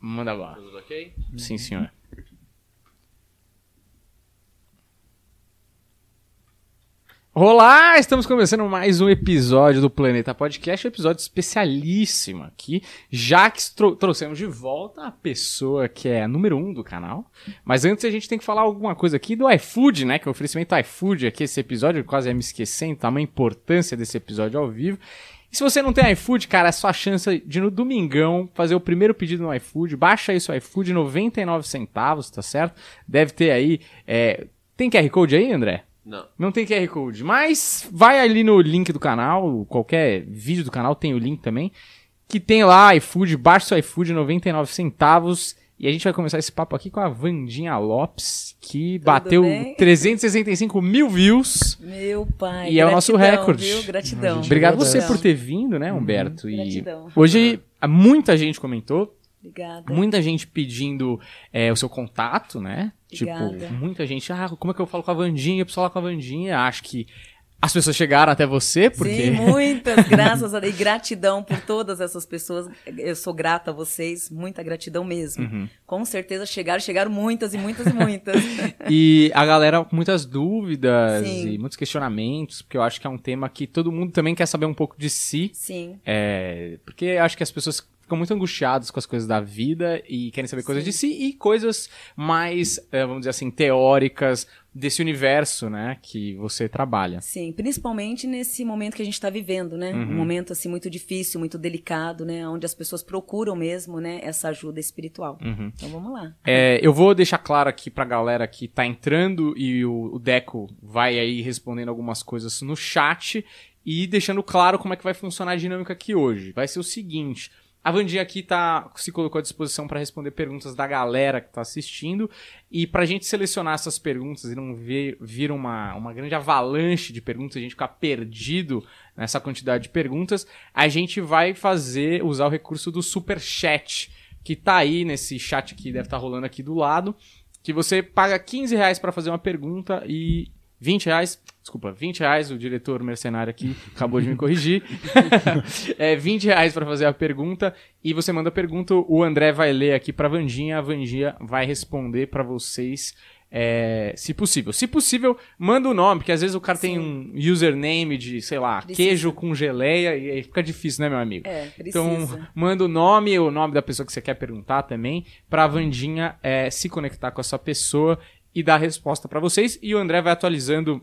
Manda lá. Tudo ok? Sim, senhor. Olá, estamos começando mais um episódio do Planeta Podcast, um episódio especialíssimo aqui, já que trou- trouxemos de volta a pessoa que é a número um do canal. Mas antes a gente tem que falar alguma coisa aqui do iFood, né? Que é o oferecimento iFood aqui, esse episódio, eu quase ia me esquecendo, tamanha importância desse episódio ao vivo. E se você não tem iFood, cara, é sua chance de no domingão fazer o primeiro pedido no iFood. Baixa aí seu iFood, 99 centavos, tá certo? Deve ter aí. é, Tem QR Code aí, André? Não. Não tem QR Code, mas vai ali no link do canal, qualquer vídeo do canal tem o link também, que tem lá iFood, baixa seu iFood, 99 centavos. E a gente vai começar esse papo aqui com a Vandinha Lopes, que bateu bem? 365 mil views. Meu pai. E é o nosso recorde. Viu? Gratidão. Obrigado Gratidão. você por ter vindo, né, Humberto? E Gratidão. hoje muita gente comentou, Obrigada. muita gente pedindo é, o seu contato, né? Obrigada. Tipo, muita gente, ah, como é que eu falo com a Vandinha? Eu preciso falar com a Vandinha. Acho que as pessoas chegaram até você, porque. Sim, muitas, graças a Deus. E gratidão por todas essas pessoas. Eu sou grata a vocês, muita gratidão mesmo. Uhum. Com certeza chegaram, chegaram muitas e muitas e muitas. E a galera com muitas dúvidas Sim. e muitos questionamentos, porque eu acho que é um tema que todo mundo também quer saber um pouco de si. Sim, É, porque eu acho que as pessoas ficam muito angustiadas com as coisas da vida e querem saber coisas de si e coisas mais, é, vamos dizer assim, teóricas desse universo, né, que você trabalha. sim. Principalmente nesse momento que a gente está vivendo, né? Uhum. Um momento, assim, muito difícil, muito delicado, né? Onde as pessoas procuram mesmo, né? Essa ajuda espiritual. Uhum. Então vamos lá. É, eu vou deixar claro aqui pra galera que tá entrando e o, o Deco vai aí respondendo algumas coisas no chat e deixando claro como é que vai funcionar a dinâmica aqui hoje. Vai ser o seguinte. A Vandinha aqui tá, se colocou à disposição para responder perguntas da galera que tá assistindo. E pra gente selecionar essas perguntas e não ver, vir uma, uma grande avalanche de perguntas, a gente ficar perdido nessa quantidade de perguntas, a gente vai fazer, usar o recurso do Super Chat que tá aí nesse chat que deve estar rolando aqui do lado, que você paga 15 reais para fazer uma pergunta e 20 reais, desculpa, 20 reais, o diretor mercenário aqui acabou de me corrigir, é 20 reais para fazer a pergunta e você manda a pergunta, o André vai ler aqui pra Vandinha, a Vandinha vai responder para vocês é, se possível. Se possível, manda o nome, porque às vezes o cara tem um username de, sei lá, Precisa. queijo com geleia e aí fica difícil, né, meu amigo? É, precisa. Então, manda o nome, o nome da pessoa que você quer perguntar também, pra Vandinha é, se conectar com essa pessoa e dar a resposta pra vocês. E o André vai atualizando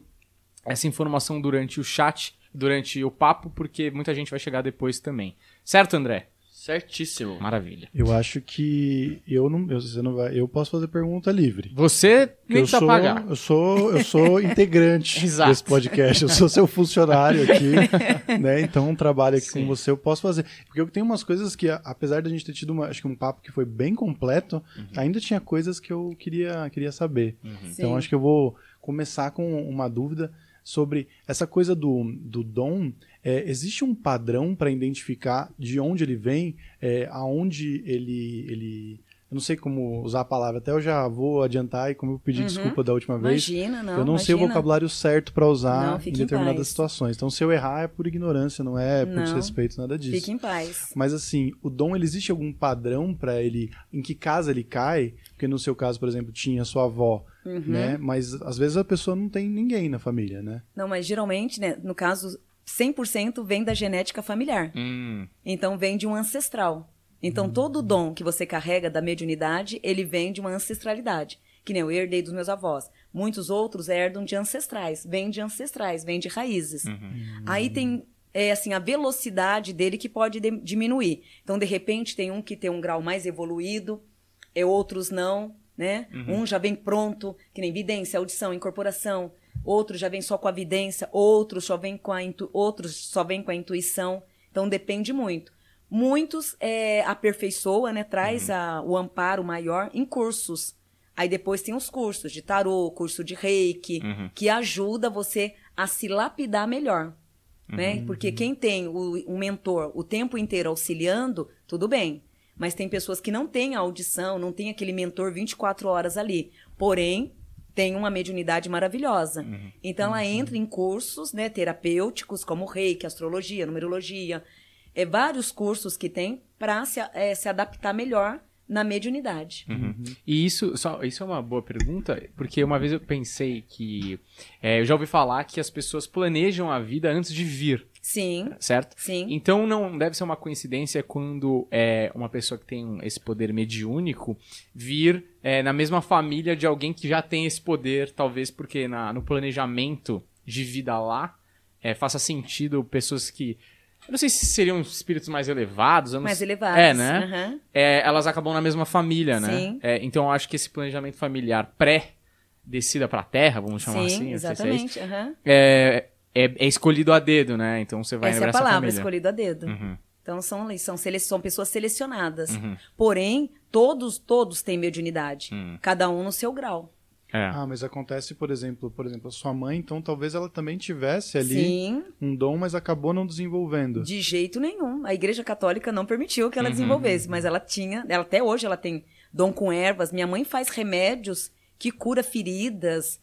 essa informação durante o chat, durante o papo, porque muita gente vai chegar depois também. Certo, André? Certíssimo. Maravilha. Eu acho que eu não, eu, você não vai, eu posso fazer pergunta livre. Você nem eu precisa sou, pagar. eu sou, eu sou integrante desse podcast. Eu sou seu funcionário aqui, né? Então trabalho aqui Sim. com você, eu posso fazer. Porque eu tenho umas coisas que, apesar da gente ter tido uma, acho que um papo que foi bem completo, Uhum. ainda tinha coisas que eu queria, queria saber. Então Sim. acho que eu vou começar com uma dúvida sobre essa coisa do, do dom. É, existe um padrão para identificar de onde ele vem, é, aonde ele, ele. Eu não sei como usar a palavra, até eu já vou adiantar e como eu pedi Uhum. desculpa da última vez. Imagina, não. eu não sei o imagina. vocabulário certo para usar Não, em em determinadas situações. situações. Então, se eu errar é por ignorância, não é por Não. desrespeito, nada disso. Fique em paz. Mas assim, o dom, ele existe algum padrão para ele, em que casa ele cai? Porque no seu caso, por exemplo, tinha sua avó, Uhum. né? Mas às vezes a pessoa não tem ninguém na família, né? Não, mas geralmente, né, no caso, 100% vem da genética familiar. Hum, Então vem de um ancestral. Então todo dom que você carrega da mediunidade, ele vem de uma ancestralidade. Que nem eu herdei dos meus avós. Muitos outros herdam de ancestrais, vêm de ancestrais, vêm de raízes. Aí tem é, assim a velocidade dele que pode de- diminuir. Então de repente tem um que tem um grau mais evoluído, e outros não, né? Um já vem pronto, que nem vidência, audição, incorporação. Outro já vem só com a vidência, outros só vem com a intu... outros só vem com a intuição. Então depende muito. Muitos é, aperfeiçoa, né? Traz a- o amparo maior em cursos. Aí depois tem os cursos de tarô, curso de reiki, Uhum. que ajuda você a se lapidar melhor. Né? Porque quem tem o, um mentor o tempo inteiro auxiliando, tudo bem. Mas tem pessoas que não têm a audição, não tem aquele mentor 24 horas ali. Porém, tem uma mediunidade maravilhosa. Então ela entra em cursos né, terapêuticos, como reiki, astrologia, numerologia. É, vários cursos que tem para se, é, se adaptar melhor na mediunidade. Uhum. E isso, só, isso é uma boa pergunta, porque uma vez eu pensei que. é, eu já ouvi falar que as pessoas planejam a vida antes de vir, Sim, certo? sim. Então não deve ser uma coincidência quando é, uma pessoa que tem esse poder mediúnico vir é, na mesma família de alguém que já tem esse poder, talvez porque na- no planejamento de vida lá é, faça sentido pessoas que. Eu não sei se seriam espíritos mais elevados. não Mais elevados. É, né? Aham. é, elas acabam na mesma família, né? Sim. É, então eu acho que esse planejamento familiar pré-descida pra terra, vamos chamar Sim, assim, sei se é exatamente. aham. é, é, é escolhido a dedo, né? Então você vai Essa é a palavra, família. escolhido a dedo. Uhum, Então são, são, sele- são pessoas selecionadas. uhum, Porém, todos, todos têm mediunidade. uhum. Cada um no seu grau. É. Ah, mas acontece, por exemplo, por exemplo, a sua mãe, então talvez ela também tivesse ali Sim, um dom, mas acabou não desenvolvendo. de jeito nenhum. A Igreja Católica não permitiu que ela Uhum. desenvolvesse, mas ela tinha, ela até hoje ela tem dom com ervas. Minha mãe faz remédios que cura feridas,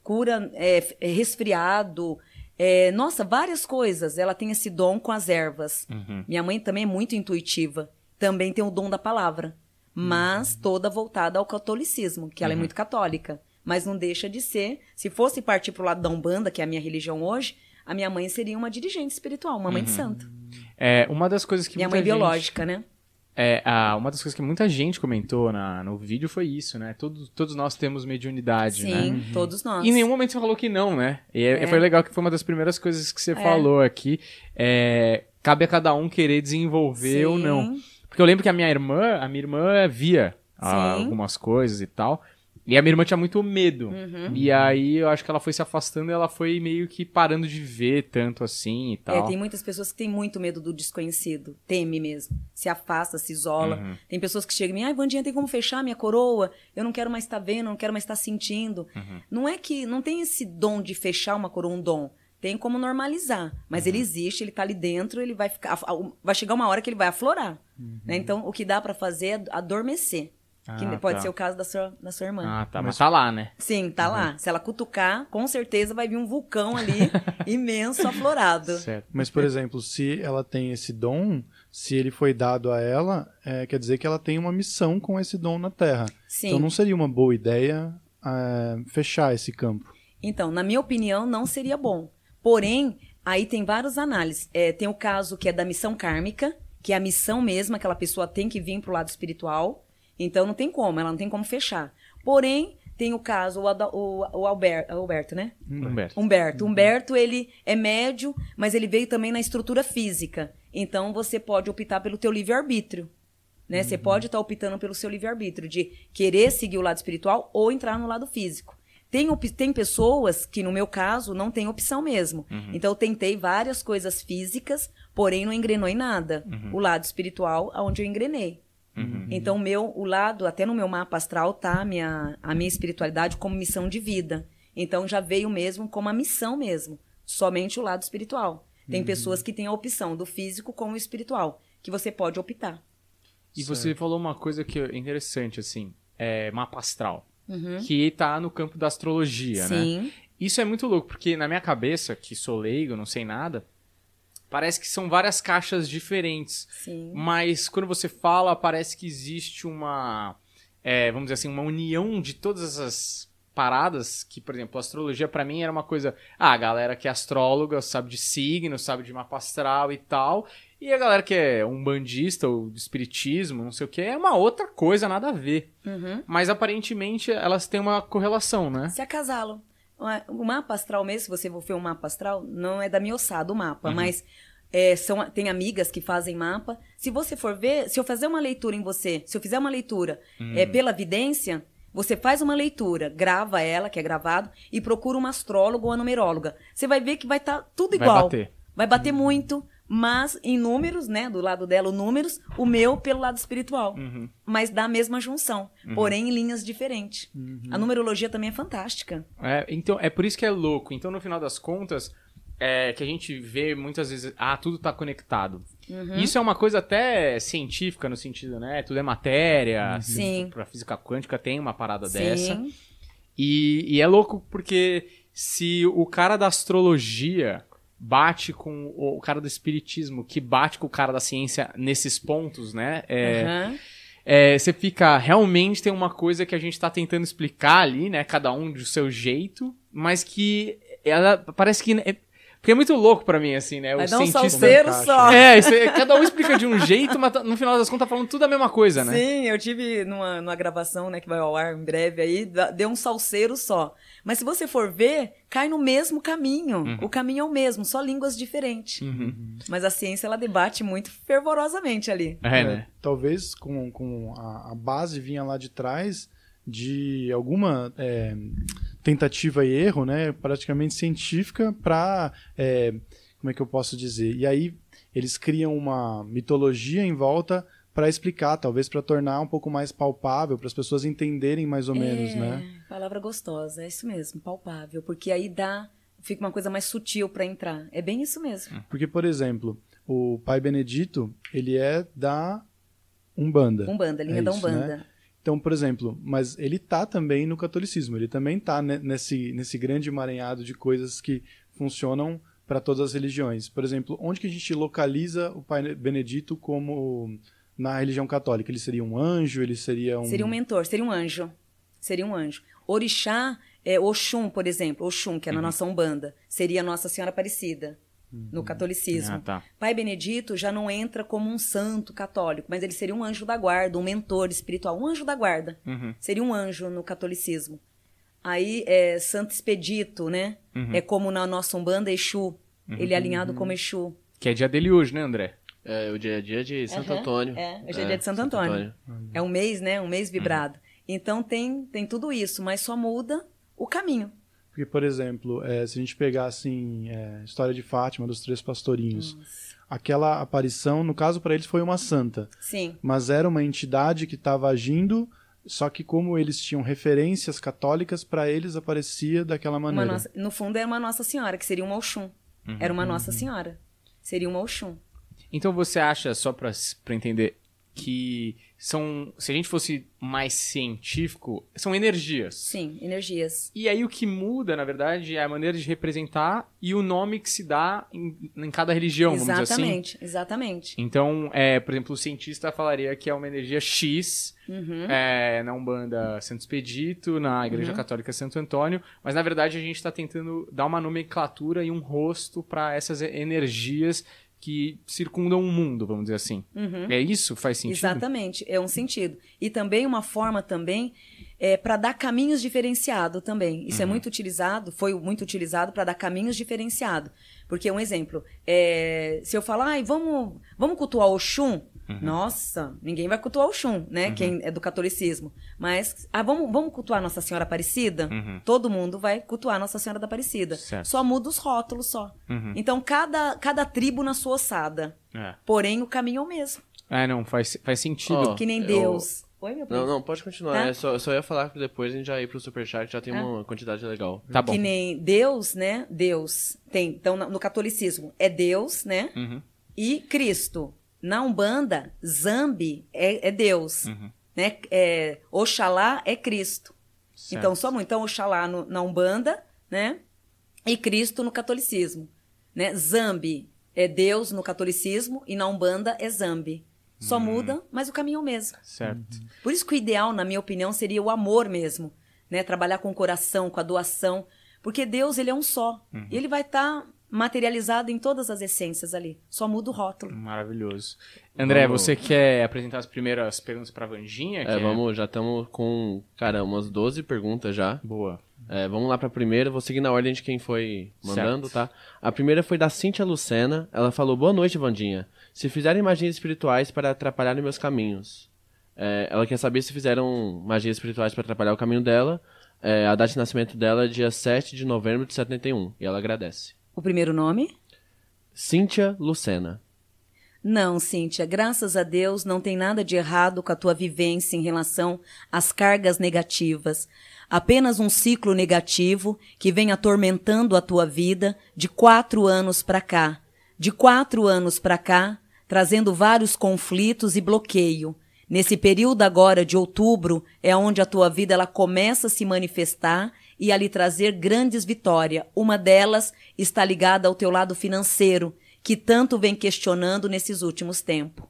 cura é, f- é, resfriado, é, nossa, várias coisas. Ela tem esse dom com as ervas. Uhum. Minha mãe também é muito intuitiva. Também tem o dom da palavra. Mas toda voltada ao catolicismo, que ela é muito católica. Mas não deixa de ser. Se fosse partir pro lado da Umbanda, que é a minha religião hoje, a minha mãe seria uma dirigente espiritual, uma mãe de santo. É, uma das coisas que Minha mãe gente- biológica, né? É, a- uma das coisas que muita gente comentou na, no vídeo foi isso, né? Todos, todos nós temos mediunidade, né? Sim, todos nós. E em nenhum momento você falou que não, né? E é- É. foi legal que foi uma das primeiras coisas que você falou aqui. É, cabe a cada um querer desenvolver ou não. Sim. Porque eu lembro que a minha irmã, a minha irmã via ah, Sim. algumas coisas e tal. E a minha irmã tinha muito medo. Uhum. E aí eu acho que ela foi se afastando e ela foi meio que parando de ver tanto assim e É, tal. tem muitas pessoas que têm muito medo do desconhecido. Teme mesmo. Se afasta, se isola. Uhum. Tem pessoas que chegam e me, ai, Vandinha, tem como fechar minha coroa? Eu não quero mais estar vendo, não quero mais estar sentindo. Uhum. Não é que. Não tem esse dom de fechar uma coroa, um dom. Tem como normalizar. Mas Uhum. ele existe, ele tá ali dentro, ele vai ficar. Vai chegar uma hora que ele vai aflorar. né? Então, o que dá pra fazer é adormecer. Que. Ah, pode tá. ser o caso da sua, da sua irmã. Ah, tá. Mas tá lá, né? Sim, tá Uhum. lá. Se ela cutucar, com certeza vai vir um vulcão ali, imenso, aflorado. Certo. Mas, por exemplo, se ela tem esse dom, se ele foi dado a ela, é, quer dizer que ela tem uma missão com esse dom na Terra. Sim. Então não seria uma boa ideia é, fechar esse campo. Então, na minha opinião, não seria bom. Porém, aí tem várias análises. É, tem o caso que é da missão kármica, que é a missão mesmo, aquela pessoa tem que vir pro lado espiritual. Então, não tem como, ela não tem como fechar. Porém, tem o caso, o, o, o Albert, Alberto, né? Humberto. Humberto. Humberto, ele é médio, mas ele veio também na estrutura física. Então, você pode optar pelo teu livre-arbítrio. Né? Você pode estar optando pelo seu livre-arbítrio, de querer seguir o lado espiritual ou entrar no lado físico. Tem, op- tem pessoas que, no meu caso, não tem opção mesmo. Então, eu tentei várias coisas físicas, porém não engrenou em nada. O lado espiritual, aonde eu engrenei. Uhum. Então, o meu, o lado, até no meu mapa astral, tá a minha, a minha espiritualidade como missão de vida. Então, já veio mesmo como a missão mesmo. Somente o lado espiritual. Tem pessoas que têm a opção do físico com o espiritual, que você pode optar. E você falou uma coisa que é interessante, assim, é mapa astral. Uhum. Que tá no campo da astrologia, né? Sim. Isso é muito louco, porque na minha cabeça, que sou leigo, não sei nada, parece que são várias caixas diferentes. Sim. Mas quando você fala, parece que existe uma. é, vamos dizer assim, uma união de todas essas paradas que, por exemplo, a astrologia pra mim era uma coisa. Ah, a galera que é astróloga sabe de signo, sabe de mapa astral e tal. E a galera que é um bandista ou de espiritismo, não sei o que, é uma outra coisa, nada a ver. Uhum. Mas aparentemente elas têm uma correlação, né? Se acasalam. O mapa astral mesmo, se você for ver um mapa astral, não é da minha ossada o mapa, mas é, são, tem amigas que fazem mapa. Se você for ver, se eu fazer uma leitura em você, se eu fizer uma leitura é, pela vidência, você faz uma leitura, grava ela, que é gravado, e procura um astrólogo ou uma numeróloga. Você vai ver que vai estar tudo Vai igual. bater. Vai bater muito, mas em números, né? Do lado dela, o números, o meu pelo lado espiritual. Uhum. Mas dá a mesma junção, porém em linhas diferentes. A numerologia também é fantástica. É, então, é por isso que é louco. Então, no final das contas, é que a gente vê muitas vezes, ah, tudo tá conectado. Uhum. Isso é uma coisa até científica no sentido, né? Tudo é matéria. se Sim. Pra física quântica tem uma parada Sim. dessa. E, e é louco porque se o cara da astrologia bate com o, o cara do espiritismo, que bate com o cara da ciência nesses pontos, né? É, Aham. é, você fica. Realmente tem uma coisa que a gente tá tentando explicar ali, né? Cada um do seu jeito, mas que ela parece que. É, porque é muito louco pra mim, assim, né? O um cientista. salseiro só. É, isso cada um explica de um jeito, mas no final das contas tá falando tudo a mesma coisa, né? Sim, eu tive numa, numa gravação, né, que vai ao ar em breve aí, deu um salseiro só. Mas se você for ver, cai no mesmo caminho. O caminho é o mesmo, só línguas diferentes. Uhum. Mas a ciência, ela debate muito fervorosamente ali. É, né? Talvez com, com a, a base vinha lá de trás de alguma é, tentativa e erro, né, praticamente científica, para como é que eu posso dizer? E aí eles criam uma mitologia em volta para explicar, talvez para tornar um pouco mais palpável, para as pessoas entenderem mais ou menos, é, né? palavra gostosa, é isso mesmo, palpável. Porque aí dá, fica uma coisa mais sutil para entrar. É bem isso mesmo. Porque, por exemplo, o Pai Benedito, ele é da Umbanda. Umbanda, linha É da isso, né? Umbanda. Então, por exemplo, mas ele tá também no catolicismo, ele também tá ne- nesse, nesse grande emaranhado de coisas que funcionam para todas as religiões. Por exemplo, onde que a gente localiza o Pai Benedito como na religião católica? Ele seria um anjo? Ele seria um... Seria um mentor, seria um anjo. Seria um anjo. Orixá, é Oxum, por exemplo, Oxum, que é na nossa Umbanda, seria Nossa Senhora Aparecida, no catolicismo. Ah, tá. Pai Benedito já não entra como um santo católico, mas ele seria um anjo da guarda, um mentor espiritual, um anjo da guarda. Uhum. Seria um anjo no catolicismo. Aí, é, Santo Expedito, né? É como na nossa Umbanda, Exu. Ele é alinhado como Exu. Que é dia dele hoje, né, André? É o dia a dia de Santo Aham, Antônio. é, hoje é dia de Santo Antônio. É um mês, né? Um mês vibrado. Então tem, tem tudo isso, mas só muda o caminho. Porque, por exemplo, é, se a gente pegar assim, é, a história de Fátima, dos três pastorinhos, aquela aparição, no caso para eles foi uma santa, Sim. mas era uma entidade que estava agindo, só que como eles tinham referências católicas, para eles aparecia daquela Uma maneira. nossa, no fundo era uma Nossa Senhora, que seria uma Oxum. Era uma Nossa Senhora. Seria uma Oxum. Então você acha, só pra entender, que são. Se a gente fosse mais científico, são energias. Sim, energias. E aí o que muda, na verdade, é a maneira de representar e o nome que se dá em, em cada religião, vamos dizer assim. exatamente, exatamente. Então, é, por exemplo, o cientista falaria que é uma energia X Uhum. é, na Umbanda Santo Expedito, na Igreja Católica Santo Antônio, mas na verdade a gente está tentando dar uma nomenclatura e um rosto para essas energias que circundam o mundo, vamos dizer assim. É isso? Faz sentido? Exatamente, é um sentido. E também uma forma também é, para dar caminhos diferenciados também. Isso é muito utilizado, foi muito utilizado para dar caminhos diferenciados. Porque um exemplo, é, se eu falar, Ai, vamos, vamos cultuar Oxum, nossa, ninguém vai cultuar Oxum, né? Quem é do catolicismo. Mas, ah, vamos, vamos cultuar Nossa Senhora Aparecida? Todo mundo vai cultuar Nossa Senhora da Aparecida. Certo. Só muda os rótulos só. Então, cada, cada tribo na sua ossada. É. Porém, o caminho é o mesmo. É, não, faz, faz sentido. Ó, Que nem eu- Deus. Oi, meu Não, príncipe. não, pode continuar. Tá? É só, eu só ia falar que depois a gente já ir pro Superchat, já tem Ah. uma quantidade legal. Tá bom. Que nem Deus, né? Deus tem. Então, no catolicismo, é Deus, né? Uhum. E Cristo. Na Umbanda, Zambi é, é Deus. Uhum. Né? É, Oxalá é Cristo. Certo. Então, só muito. Então, Oxalá no- na Umbanda, né? E Cristo no catolicismo. Né? Zambi é Deus no catolicismo e na Umbanda é Zambi. Só muda, mas o caminho é o mesmo. Certo. Por isso que o ideal, na minha opinião, seria o amor mesmo, né? Trabalhar com o coração, com a doação, porque Deus ele é um só. E ele vai estar materializado em todas as essências ali. Só muda o rótulo. Maravilhoso. André, Vamos- você quer apresentar as primeiras perguntas pra Vandinha? É, vamos, já estamos com, cara, umas 12 perguntas já. Boa. É, vamos lá pra primeira, vou seguir na ordem de quem foi mandando, Certo. tá? A primeira foi da Cíntia Lucena, ela falou, boa noite, Vandinha. Se fizerem magias espirituais para atrapalhar meus caminhos. É, ela quer saber se fizeram magias espirituais para atrapalhar o caminho dela. É, a data de nascimento dela é dia 7 de novembro de 71, e ela agradece. O primeiro nome? Cíntia Lucena. Não, Cíntia, graças a Deus não tem nada de errado com a tua vivência em relação às cargas negativas. Apenas um ciclo negativo que vem atormentando a tua vida de quatro anos para cá. De quatro anos para cá, trazendo vários conflitos e bloqueio. Nesse período agora de outubro é onde a tua vida ela começa a se manifestar e a lhe trazer grandes vitórias. Uma delas está ligada ao teu lado financeiro, que tanto vem questionando nesses últimos tempos.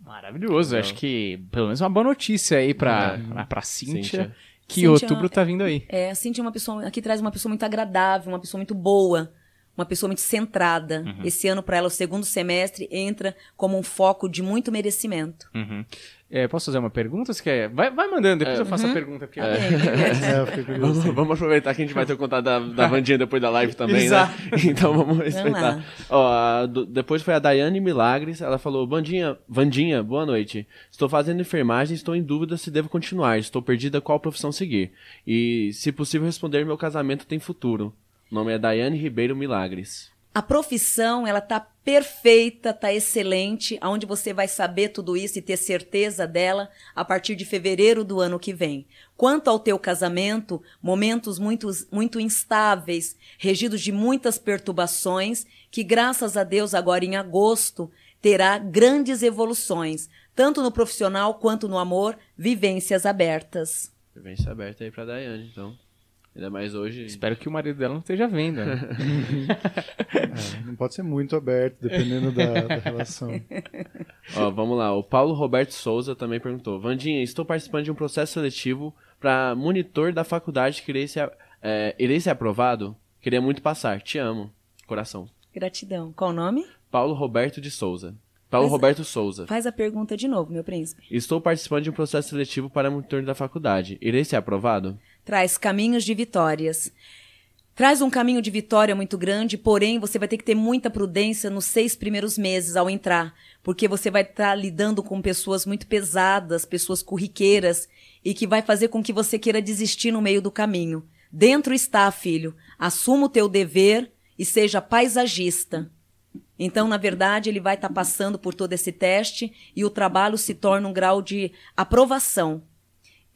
Maravilhoso. Acho que pelo menos uma boa notícia aí pra, É. pra, pra Cíntia, Cíntia. que Cíntia- outubro tá vindo aí. É, a Cintia é uma pessoa. Aqui traz uma pessoa muito agradável, uma pessoa muito boa, uma pessoa muito centrada. Esse ano, para ela, o segundo semestre, entra como um foco de muito merecimento. Uhum. É, posso fazer uma pergunta? Você quer? Vai, vai mandando, depois eu faço a pergunta. Porque... É, eu fiquei curioso. Vamos, vamos aproveitar que a gente vai ter o contato da, da Vandinha depois da live também, Exato. né? Então vamos respeitar. lá. Ó, a do- depois foi a Daiane Milagres, ela falou, Vandinha, Vandinha, boa noite. Estou fazendo enfermagem estou em dúvida se devo continuar. Estou perdida qual profissão seguir. E, se possível, responder meu casamento tem futuro. O nome é Daiane Ribeiro Milagres. A profissão, ela tá perfeita, tá excelente, aonde você vai saber tudo isso e ter certeza dela a partir de fevereiro do ano que vem. Quanto ao teu casamento, momentos muito, muito instáveis, regidos de muitas perturbações, que graças a Deus agora em agosto terá grandes evoluções, tanto no profissional quanto no amor, vivências abertas. Vivência aberta aí pra Daiane, então. Ainda mais hoje. Espero que o marido dela não esteja vendo. né? É, não pode ser muito aberto, dependendo da, da relação. Ó, vamos lá. O Paulo Roberto Souza também perguntou: Vandinha, estou participando de um processo seletivo para monitor da faculdade que irei ser, é, irei ser aprovado? Queria muito passar. Te amo. Coração. Gratidão. Qual o nome? Paulo Roberto de Souza. Paulo Mas- Roberto Souza. Faz a pergunta de novo, meu príncipe. Estou participando de um processo seletivo para monitor da faculdade. Irei ser aprovado? Traz caminhos de vitórias. Traz um caminho de vitória muito grande, porém você vai ter que ter muita prudência nos seis primeiros meses ao entrar, porque você vai estar lidando com pessoas muito pesadas, pessoas corriqueiras, e que vai fazer com que você queira desistir no meio do caminho. Dentro está, filho. Assuma o teu dever e seja paisagista. Então, na verdade, ele vai estar passando por todo esse teste e o trabalho se torna um grau de aprovação.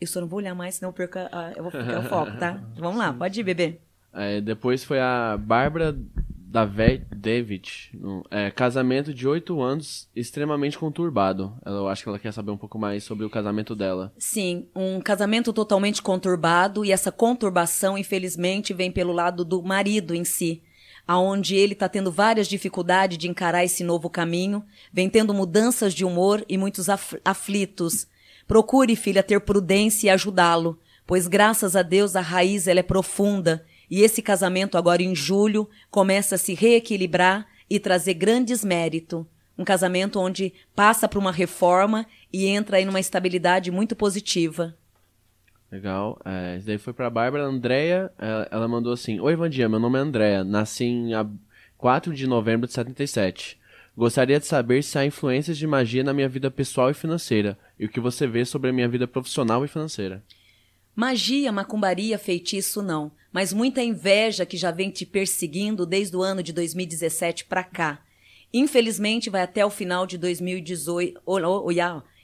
Eu só não vou olhar mais, senão eu perco a, eu vou ficar o foco, tá? Vamos lá, pode ir, bebê. É, depois foi a Bárbara David, David é, casamento de oito anos, extremamente conturbado. Eu acho que ela quer saber um pouco mais sobre o casamento dela. Sim, um casamento totalmente conturbado e essa conturbação, infelizmente, vem pelo lado do marido em si, aonde ele está tendo várias dificuldades de encarar esse novo caminho, vem tendo mudanças de humor e muitos af- aflitos. Procure, filha, ter prudência e ajudá-lo, pois graças a Deus a raiz ela é profunda e esse casamento agora em julho começa a se reequilibrar e trazer grandes méritos. Um casamento onde passa por uma reforma e entra aí numa estabilidade muito positiva. Legal. É, isso daí foi pra Bárbara. Andréia, ela, ela mandou assim: Oi, Vandia, meu nome é Andréia. Nasci em ab- 4 de novembro de 77. Gostaria de saber se há influências de magia na minha vida pessoal e financeira. E o que você vê sobre a minha vida profissional e financeira. Magia, macumbaria, feitiço não, mas muita inveja que já vem te perseguindo desde o ano de 2017 pra cá. Infelizmente vai até o final de 2018. Oh.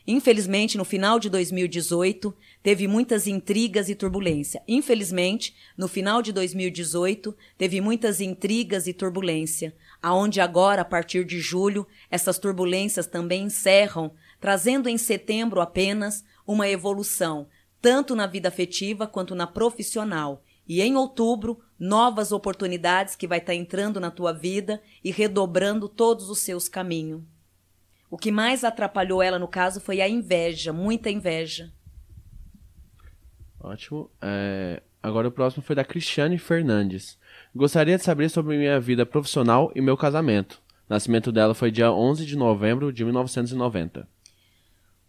Infelizmente, no final de 2018, teve muitas intrigas e turbulência. Infelizmente, no final de 2018, teve muitas intrigas e turbulência, aonde agora, a partir de julho, essas turbulências também encerram, trazendo em setembro apenas uma evolução, tanto na vida afetiva quanto na profissional. E em outubro, novas oportunidades que vai estar entrando na tua vida e redobrando todos os seus caminhos. O que mais atrapalhou ela no caso foi a inveja, muita inveja. Ótimo. É, agora o próximo foi da Cristiane Fernandes. Gostaria de saber sobre minha vida profissional e meu casamento. O nascimento dela foi dia 11 de novembro de 1990.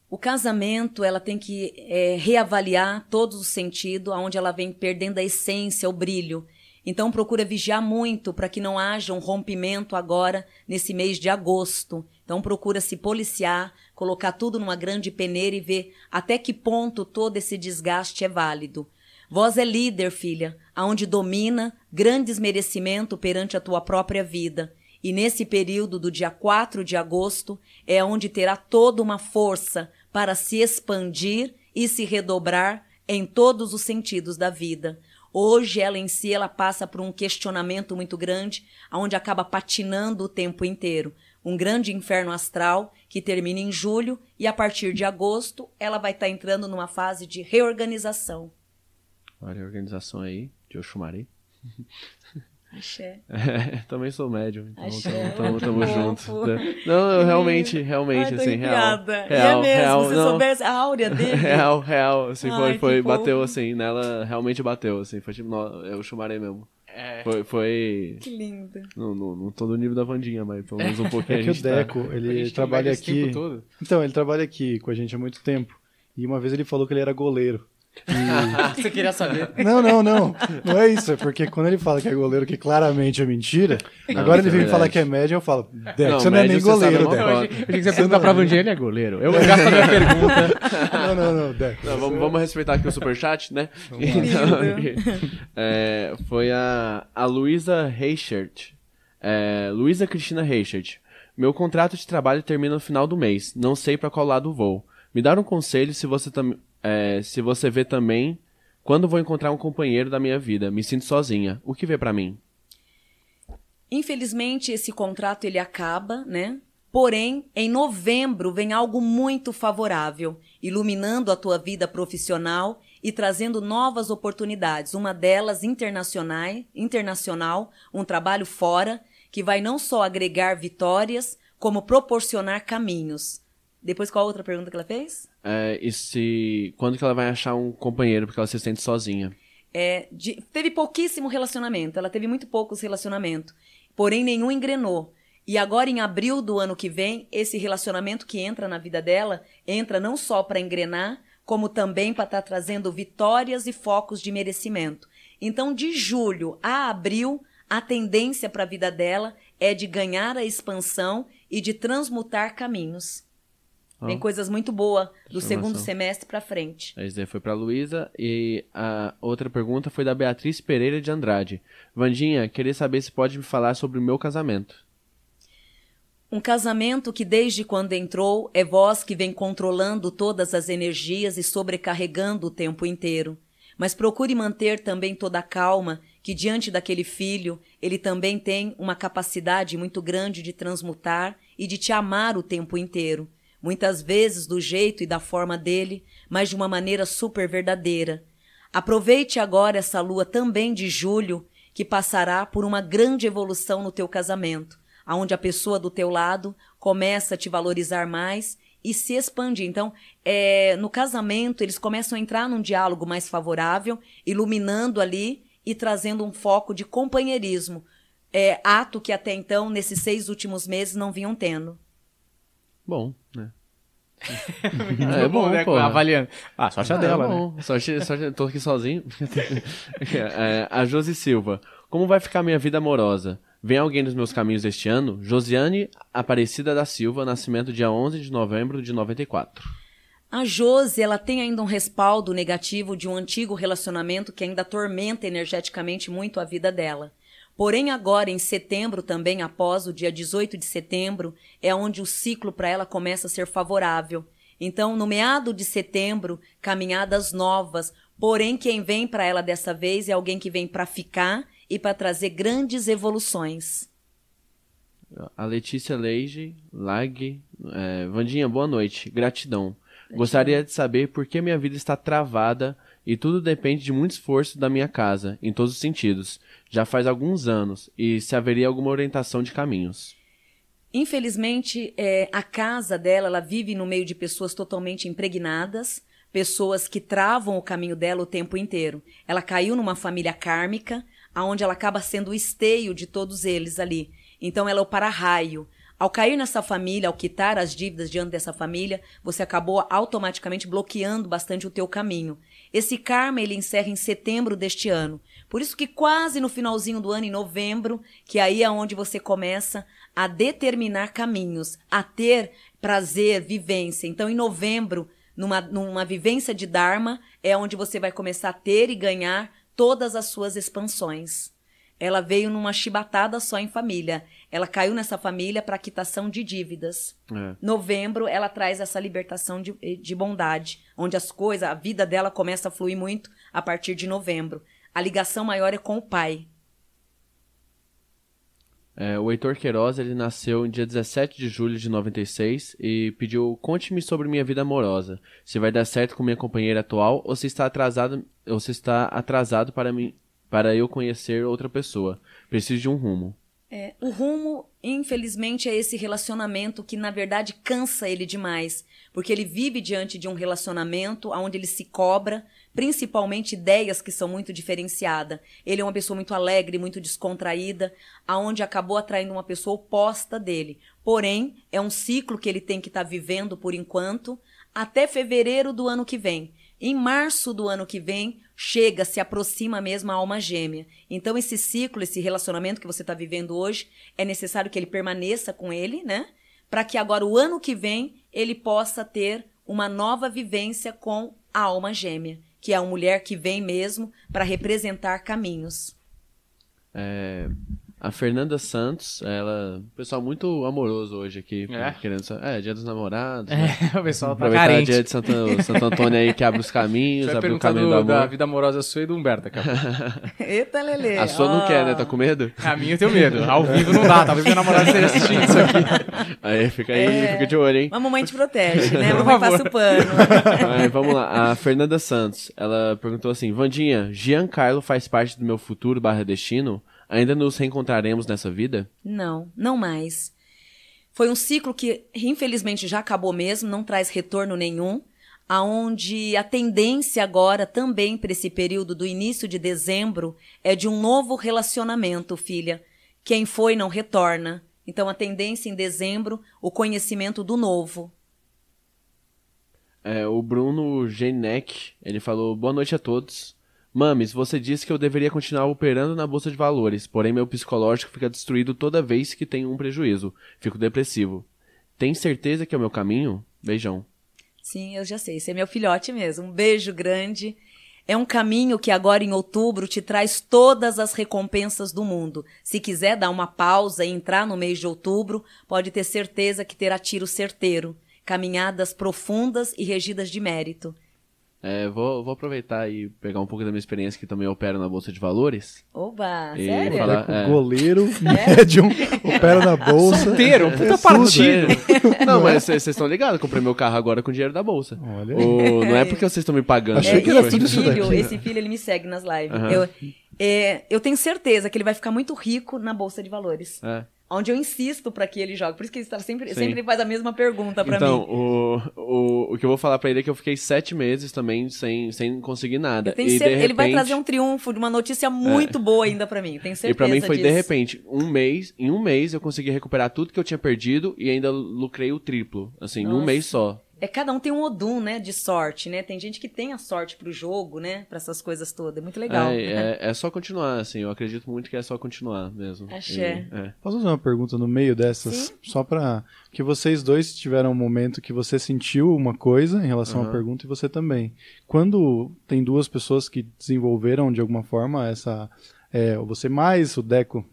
O casamento, ela tem que é, reavaliar todos os sentidos, aonde ela vem perdendo a essência, o brilho. Então procura vigiar muito para que não haja um rompimento agora nesse mês de agosto. Então procura se policiar, colocar tudo numa grande peneira e ver até que ponto todo esse desgaste é válido. Vós é líder, filha, aonde domina grandes merecimento perante a tua própria vida. E nesse período do dia 4 de agosto é onde terá toda uma força para se expandir e se redobrar em todos os sentidos da vida. Hoje ela em si ela passa por um questionamento muito grande, onde acaba patinando o tempo inteiro. Um grande inferno astral que termina em julho e a partir de agosto ela vai estar entrando numa fase de reorganização. A organização aí de Oxumari. Axé. É, também sou médium, então Axé. tamo, tamo, tamo Que junto. fofo. Não, eu realmente, realmente, Ai, assim, real. arrepiada. Real, é mesmo, real, se você não. soubesse a áurea dele. Real, real, assim, Ai, foi, foi, bateu assim, nela realmente bateu, assim, foi tipo, eu chumarei mesmo. É. Foi, foi, Que lindo. não, não, não tô no nível da Vandinha, mas pelo menos um pouquinho É a que o gente tá. Deco, A ele trabalha aqui. Então, ele trabalha aqui com a gente há muito tempo. E uma vez ele falou que ele era goleiro. E- Você queria saber? Não, não, não. Não é isso. É porque quando ele fala que é goleiro, que claramente é mentira, Não, agora ele é vem falar verdade. que é médio, eu falo, Deco, Não, você não é nem goleiro, Deco. Eu achei, que você ia perguntar pra Vandinha, ele é goleiro. Eu gasto a minha pergunta. Não, não, não, Deco. Não, vamos, vamos respeitar aqui o superchat, né? Então, é, foi a, a Luísa Reichert. É, Luísa Cristina Reichert. Meu contrato de trabalho termina no final do mês. Não sei pra qual lado vou. Me dá um conselho se você, tam, é, se você vê também quando vou encontrar um companheiro da minha vida. Me sinto sozinha. O que vê pra mim? Infelizmente, esse contrato ele acaba, né? Porém, em novembro vem algo muito favorável, iluminando a tua vida profissional e trazendo novas oportunidades. Uma delas internacional, internacional, um trabalho fora, que vai não só agregar vitórias, como proporcionar caminhos. Depois, qual a outra pergunta que ela fez? É, e se. Quando que ela vai achar um companheiro porque ela se sente sozinha? É, de- teve pouquíssimo relacionamento, ela teve muito poucos relacionamentos, porém nenhum engrenou. E agora, em abril do ano que vem, esse relacionamento que entra na vida dela entra não só para engrenar, como também para estar trazendo vitórias e focos de merecimento. Então, de julho a abril, a tendência para a vida dela é de ganhar a expansão e de transmutar caminhos. Vem coisas muito boas do segundo semestre para frente. Esse daí foi pra Luísa. E a outra pergunta foi da Beatriz Pereira de Andrade. Vandinha, queria saber se pode me falar sobre o meu casamento. Um casamento que desde quando entrou é voz que vem controlando todas as energias e sobrecarregando o tempo inteiro. Mas procure manter também toda a calma, que diante daquele filho, ele também tem uma capacidade muito grande de transmutar e de te amar o tempo inteiro. Muitas vezes do jeito e da forma dele, mas de uma maneira super verdadeira. Aproveite agora essa lua também de julho, que passará por uma grande evolução no teu casamento, aonde a pessoa do teu lado começa a te valorizar mais e se expande. Então, é, no casamento, eles começam a entrar num diálogo mais favorável, iluminando ali e trazendo um foco de companheirismo, é, ato que até então, nesses seis últimos meses, não vinham tendo. Bom, né? É bom, né? porra. Avaliando. Ah, sorte a Ah, dela, é né? bom. Sorte, sorte, tô aqui sozinho. É, a Josi Silva. Como vai ficar minha vida amorosa? Vem alguém dos meus caminhos este ano? Josiane Aparecida da Silva, nascimento dia 11 de novembro de 94. A Josi, ela tem ainda um respaldo negativo de um antigo relacionamento que ainda atormenta energeticamente muito a vida dela. Porém, agora, em setembro, também após o dia 18 de setembro, é onde o ciclo para ela começa a ser favorável. Então, no meado de setembro, caminhadas novas. Porém, quem vem para ela dessa vez é alguém que vem para ficar e para trazer grandes evoluções. A Letícia Leige, Lag. É, Vandinha, boa noite. Gratidão. Gostaria de saber por que minha vida está travada e tudo depende de muito esforço da minha casa, em todos os sentidos. Já faz alguns anos, e se haveria alguma orientação de caminhos. Infelizmente, é, a casa dela, ela vive no meio de pessoas totalmente impregnadas, pessoas que travam o caminho dela o tempo inteiro. Ela caiu numa família kármica, aonde ela acaba sendo o esteio de todos eles ali. Então, ela é o para-raio. Ao cair nessa família, ao quitar as dívidas diante dessa família, você acabou automaticamente bloqueando bastante o teu caminho. Esse karma ele encerra em setembro deste ano. Por isso que quase no finalzinho do ano, em novembro, que aí é onde você começa a determinar caminhos, a ter prazer, vivência. Então, em novembro, numa, numa vivência de Dharma, é onde você vai começar a ter e ganhar todas as suas expansões. Ela veio numa chibatada só em família. Ela caiu nessa família para quitação de dívidas. É. Novembro, ela traz essa libertação de, de bondade, onde as coisas, a vida dela começa a fluir muito a partir de novembro. A ligação maior é com o pai. É, o Heitor Queiroz, ele nasceu em dia 17 de julho de 96 e pediu: "Conte-me sobre minha vida amorosa. Se vai dar certo com minha companheira atual ou se está atrasado ou se está atrasado para mim para eu conhecer outra pessoa. Preciso de um rumo. É, o rumo, infelizmente, é esse relacionamento que, na verdade, cansa ele demais. Porque ele vive diante de um relacionamento onde ele se cobra, principalmente ideias que são muito diferenciadas. Ele é uma pessoa muito alegre, muito descontraída, aonde acabou atraindo uma pessoa oposta dele. Porém, é um ciclo que ele tem que estar tá vivendo por enquanto, até fevereiro do ano que vem. Em março do ano que vem, chega, se aproxima mesmo a alma gêmea. Então, esse ciclo, esse relacionamento que você está vivendo hoje, é necessário que ele permaneça com ele, né? Para que agora, o ano que vem, ele possa ter uma nova vivência com a alma gêmea, que é a mulher que vem mesmo para representar caminhos. É, a Fernanda Santos, ela. Pessoal muito amoroso hoje aqui. É? Querendo, é, dia dos namorados. É, né? o pessoal tá Aproveitar carente. dia de Santo, Santo Antônio aí que abre os caminhos, abre o caminho do- do da amor. vida amorosa sua e do Humberto, cara. Eita, Lelê. A sua não ó. quer, né? Tá com medo? A minha eu tenho medo. Ao vivo não dá. Talvez minha namorada esteja assistindo isso aqui. Aí fica aí, É. fica de olho, hein? Mas a mamãe te protege, né? A Por mamãe favor. passa o pano. Aí, vamos lá. A Fernanda Santos, ela perguntou assim: Vandinha, Giancarlo faz parte do meu futuro barra destino? Ainda nos reencontraremos nessa vida? Não, não mais. Foi um ciclo que, infelizmente, já acabou mesmo, não traz retorno nenhum, aonde a tendência agora também para esse período do início de dezembro é de um novo relacionamento, filha. Quem foi não retorna. Então a tendência em dezembro, o conhecimento do novo. É, o Bruno Genek, ele falou: Boa noite a todos. Mames, você disse que eu deveria continuar operando na bolsa de valores, porém meu psicológico fica destruído toda vez que tenho um prejuízo. Fico depressivo. Tem certeza que é o meu caminho? Beijão. Sim, eu já sei. Esse é meu filhote mesmo. Um beijo grande. É um caminho que agora em outubro te traz todas as recompensas do mundo. Se quiser dar uma pausa e entrar no mês de outubro, pode ter certeza que terá tiro certeiro. Caminhadas profundas e regidas de mérito. É, vou, vou aproveitar e pegar um pouco da minha experiência que também opero na bolsa de valores. Oba, E sério? falar- Com é. goleiro, médium, opera na bolsa. Solteiro, puta É partido. É. Não, mas vocês estão ligados, comprei meu carro agora com dinheiro da bolsa. Olha. O- não é porque vocês estão me pagando. Achei É, que e era esse tudo isso filho, daqui, né? esse filho, ele me segue nas lives. Aham. Eu, é, eu tenho certeza que ele vai ficar muito rico na Bolsa de Valores. É. Onde eu insisto pra que ele jogue. Por isso que ele está sempre, Sim. sempre faz a mesma pergunta pra Então, mim. o, o, o que eu vou falar pra ele é que eu fiquei sete meses também sem, sem conseguir nada. E cer- de Ele vai repente- trazer um triunfo de uma notícia muito boa ainda pra mim. Tenho certeza E pra mim foi de disso. repente, um mês, em um mês eu consegui recuperar tudo que eu tinha perdido e ainda lucrei o triplo, assim, em um Nossa. mês só. É cada um tem um odum, né, de sorte, né? Tem gente que tem a sorte pro jogo, né, Pra essas coisas todas. É muito legal. É, é, é só continuar, assim, eu acredito muito que é só continuar mesmo. Axé. E, é. Posso fazer uma pergunta no meio dessas? Sim. Só pra. Que vocês dois tiveram um momento que você sentiu uma coisa em relação à Aham. pergunta e você também. Quando tem duas pessoas que desenvolveram de alguma forma essa. É, você mais, o Deco.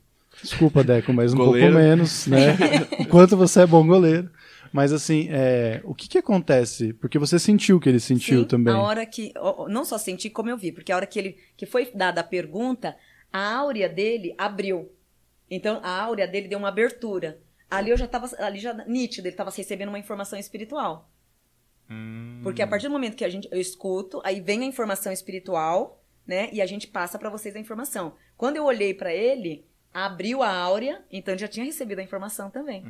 Desculpa, Deco, mas um Goleiro. pouco menos, né? O quanto você é bom goleiro. Mas assim, é, o que que acontece? Porque você sentiu que ele sentiu Sim, também. A hora que. Não só senti como eu vi, porque a hora que ele que foi dada a pergunta, a áurea dele abriu. Então, a áurea dele deu uma abertura. Ali eu já tava. Ali já nítido, ele tava recebendo uma informação espiritual. Porque a partir do momento que a gente, eu escuto, aí vem a informação espiritual, né? E a gente passa pra vocês a informação. Quando eu olhei pra ele, abriu a áurea, então já tinha recebido a informação também.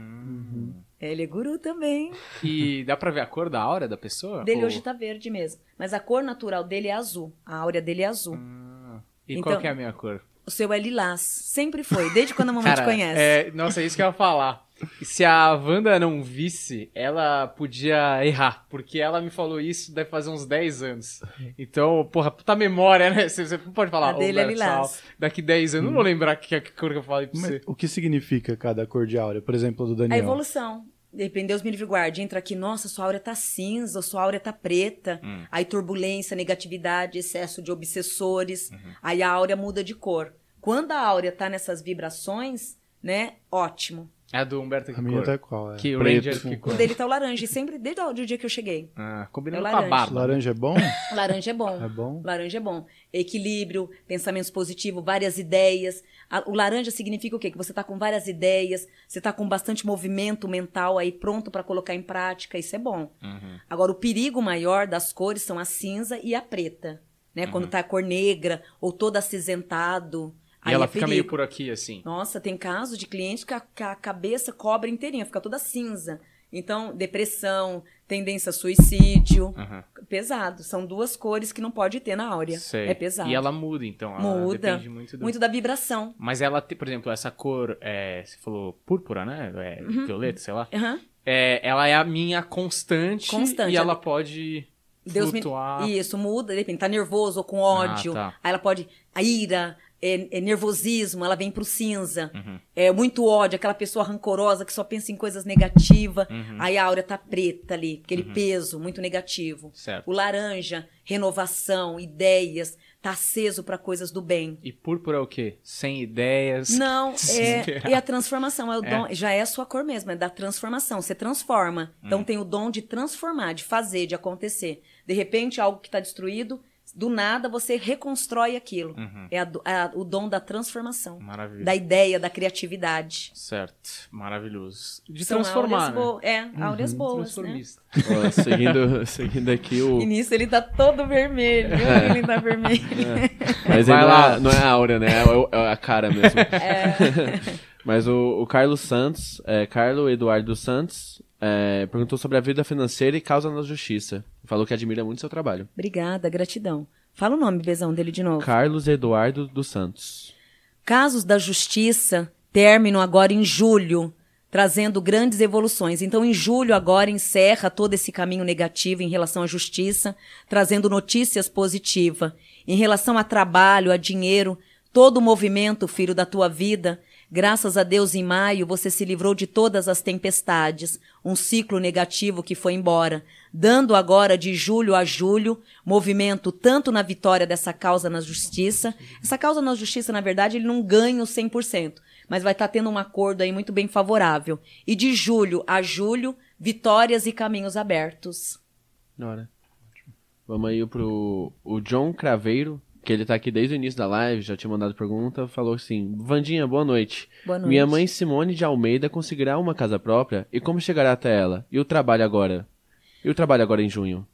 Ele é guru também. E dá pra ver a cor da aura da pessoa? Dele Ou- hoje tá verde mesmo. Mas a cor natural dele é azul. A áurea dele é azul. Ah, E Então- qual que é a minha cor? O seu é lilás. Sempre foi, desde quando a mamãe te Cara, conhece. é, nossa, é isso que eu ia falar. Se a Wanda não visse, ela podia errar, porque ela me falou isso deve fazer uns 10 anos. Então, porra, puta memória, né? Você, você não pode falar, A dele é Roberto, lilás. Daqui 10 anos, eu não vou lembrar que, que cor que eu falei pra Mas você. o que significa cada cor de áurea? Por exemplo, do A Daniel. evolução. Depende, Deus me livre guarde. Entra aqui, nossa, sua áurea tá cinza, sua áurea tá preta. Hum. Aí turbulência, negatividade, excesso de obsessores. Uhum. Aí a áurea muda de cor. Quando a áurea tá nessas vibrações, né? Ótimo. É a do Humberto que A minha cor? tá qual? É? Que o Preto. Ranger O dele tá o laranja. E sempre, desde o dia que eu cheguei. Ah, combinando É o com a laranja. barba. Laranja é bom? Laranja é bom. É bom? Laranja é bom. Equilíbrio, pensamentos positivos, várias ideias. A- o laranja significa o quê? Que você tá com várias ideias, você tá com bastante movimento mental aí pronto para colocar em prática. Isso é bom. Uhum. Agora, o perigo maior das cores são a cinza e a preta. né? Quando tá a cor negra ou todo acinzentado. E aí ela é fica meio por aqui, assim. Nossa, tem casos de clientes que a, que a cabeça cobre inteirinha, fica toda cinza. Então, depressão, tendência a suicídio. Aham. Pesado. São duas cores que não pode ter na áurea. Sei. É pesado. E ela muda, então. Ela Muda. Depende muito do... Muito da vibração. Mas ela, tem, por exemplo, essa cor, é, você falou púrpura, né? É, Uhum. Violeta, sei lá. Aham. É, ela é a minha constante. Constante. E ela pode Deus me... flutuar. Isso, muda, depende. Tá nervoso ou com ódio. Ah, tá. Aí ela pode. A ira, é, é nervosismo, ela vem pro cinza. Uhum. É muito ódio, aquela pessoa rancorosa que só pensa em coisas negativas. Uhum. Aí a áurea tá preta ali, aquele peso muito negativo. Certo. O laranja, renovação, ideias, tá aceso para coisas do bem. E púrpura é o quê? Sem ideias. Não, é, é a transformação, é o dom, já é a sua cor mesmo, é da transformação, você transforma. Então Hum. tem o dom de transformar, de fazer, de acontecer. De repente, algo que está destruído, do nada você reconstrói aquilo. Uhum. É a a- o dom da transformação, Maravilha. da ideia, da criatividade. Certo. Maravilhoso. De São transformar, áureas né? bo- É, áureas boas, né? Transformista. Ó, seguindo, seguindo aqui o. E nisso ele tá todo vermelho, viu? ele tá vermelho. Mas Vai ele não lá. é, não é a áurea, né? É, o- é a cara mesmo. É. Mas o, o Carlos Santos, é, Carlos Eduardo Santos, é, perguntou sobre a vida financeira e causa na justiça. Falou que admira muito seu trabalho. Obrigada, gratidão. Fala o nome, Bezão, dele de novo. Carlos Eduardo dos Santos. Casos da Justiça terminam agora em julho, trazendo grandes evoluções. Então, em julho, agora encerra todo esse caminho negativo em relação à justiça, trazendo notícias positivas. Em relação a trabalho, a dinheiro, todo o movimento, filho, da tua vida, graças a Deus, em maio, você se livrou de todas as tempestades, um ciclo negativo que foi embora, dando agora de julho a julho movimento tanto na vitória dessa causa na justiça. Essa causa na justiça, na verdade, ele não ganha o 100%, mas vai estar tendo um acordo aí muito bem favorável. E de julho a julho, vitórias e caminhos abertos. Da hora. Vamos aí pro o John Craveiro, que ele tá aqui desde o início da live, já tinha mandado pergunta, falou assim: Vandinha, boa noite. Boa noite. Minha mãe Simone de Almeida conseguirá uma casa própria e como chegará até ela? E o trabalho agora? E o trabalho agora em junho?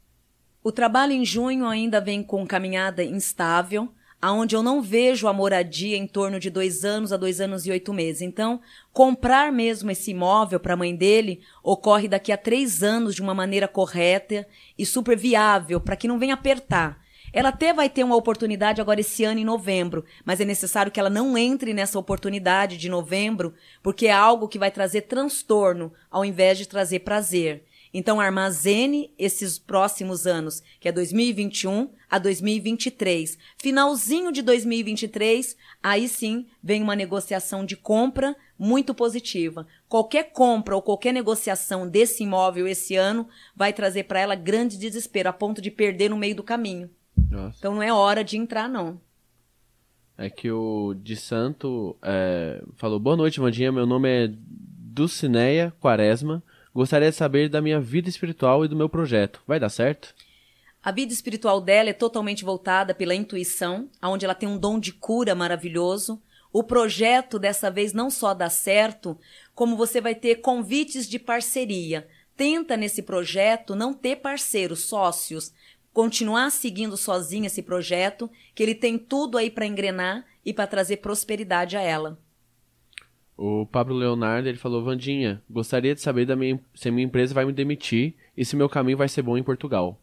O trabalho em junho ainda vem com caminhada instável, aonde eu não vejo a moradia em torno de dois anos a dois anos e oito meses. Então, comprar mesmo esse imóvel para a mãe dele ocorre daqui a três anos de uma maneira correta e super viável, para que não venha apertar. Ela até vai ter uma oportunidade agora esse ano em novembro, mas é necessário que ela não entre nessa oportunidade de novembro, porque é algo que vai trazer transtorno ao invés de trazer prazer. Então armazene esses próximos anos, que é 2021 a 2023. Finalzinho de 2023, aí sim vem uma negociação de compra muito positiva. Qualquer compra ou qualquer negociação desse imóvel esse ano vai trazer para ela grande desespero, a ponto de perder no meio do caminho. Nossa. Então não é hora de entrar, não. É que o de Santo é, falou: Boa noite, Vandinha. Meu nome é Dulcineia Quaresma. Gostaria de saber da minha vida espiritual e do meu projeto. Vai dar certo? A vida espiritual dela é totalmente voltada pela intuição, onde ela tem um dom de cura maravilhoso. O projeto dessa vez não só dá certo, como você vai ter convites de parceria. Tenta nesse projeto não ter parceiros, sócios, continuar seguindo sozinha esse projeto, que ele tem tudo aí para engrenar e para trazer prosperidade a ela. O Pablo Leonardo ele falou: Vandinha, gostaria de saber da minha, se a minha empresa vai me demitir e se meu caminho vai ser bom em Portugal.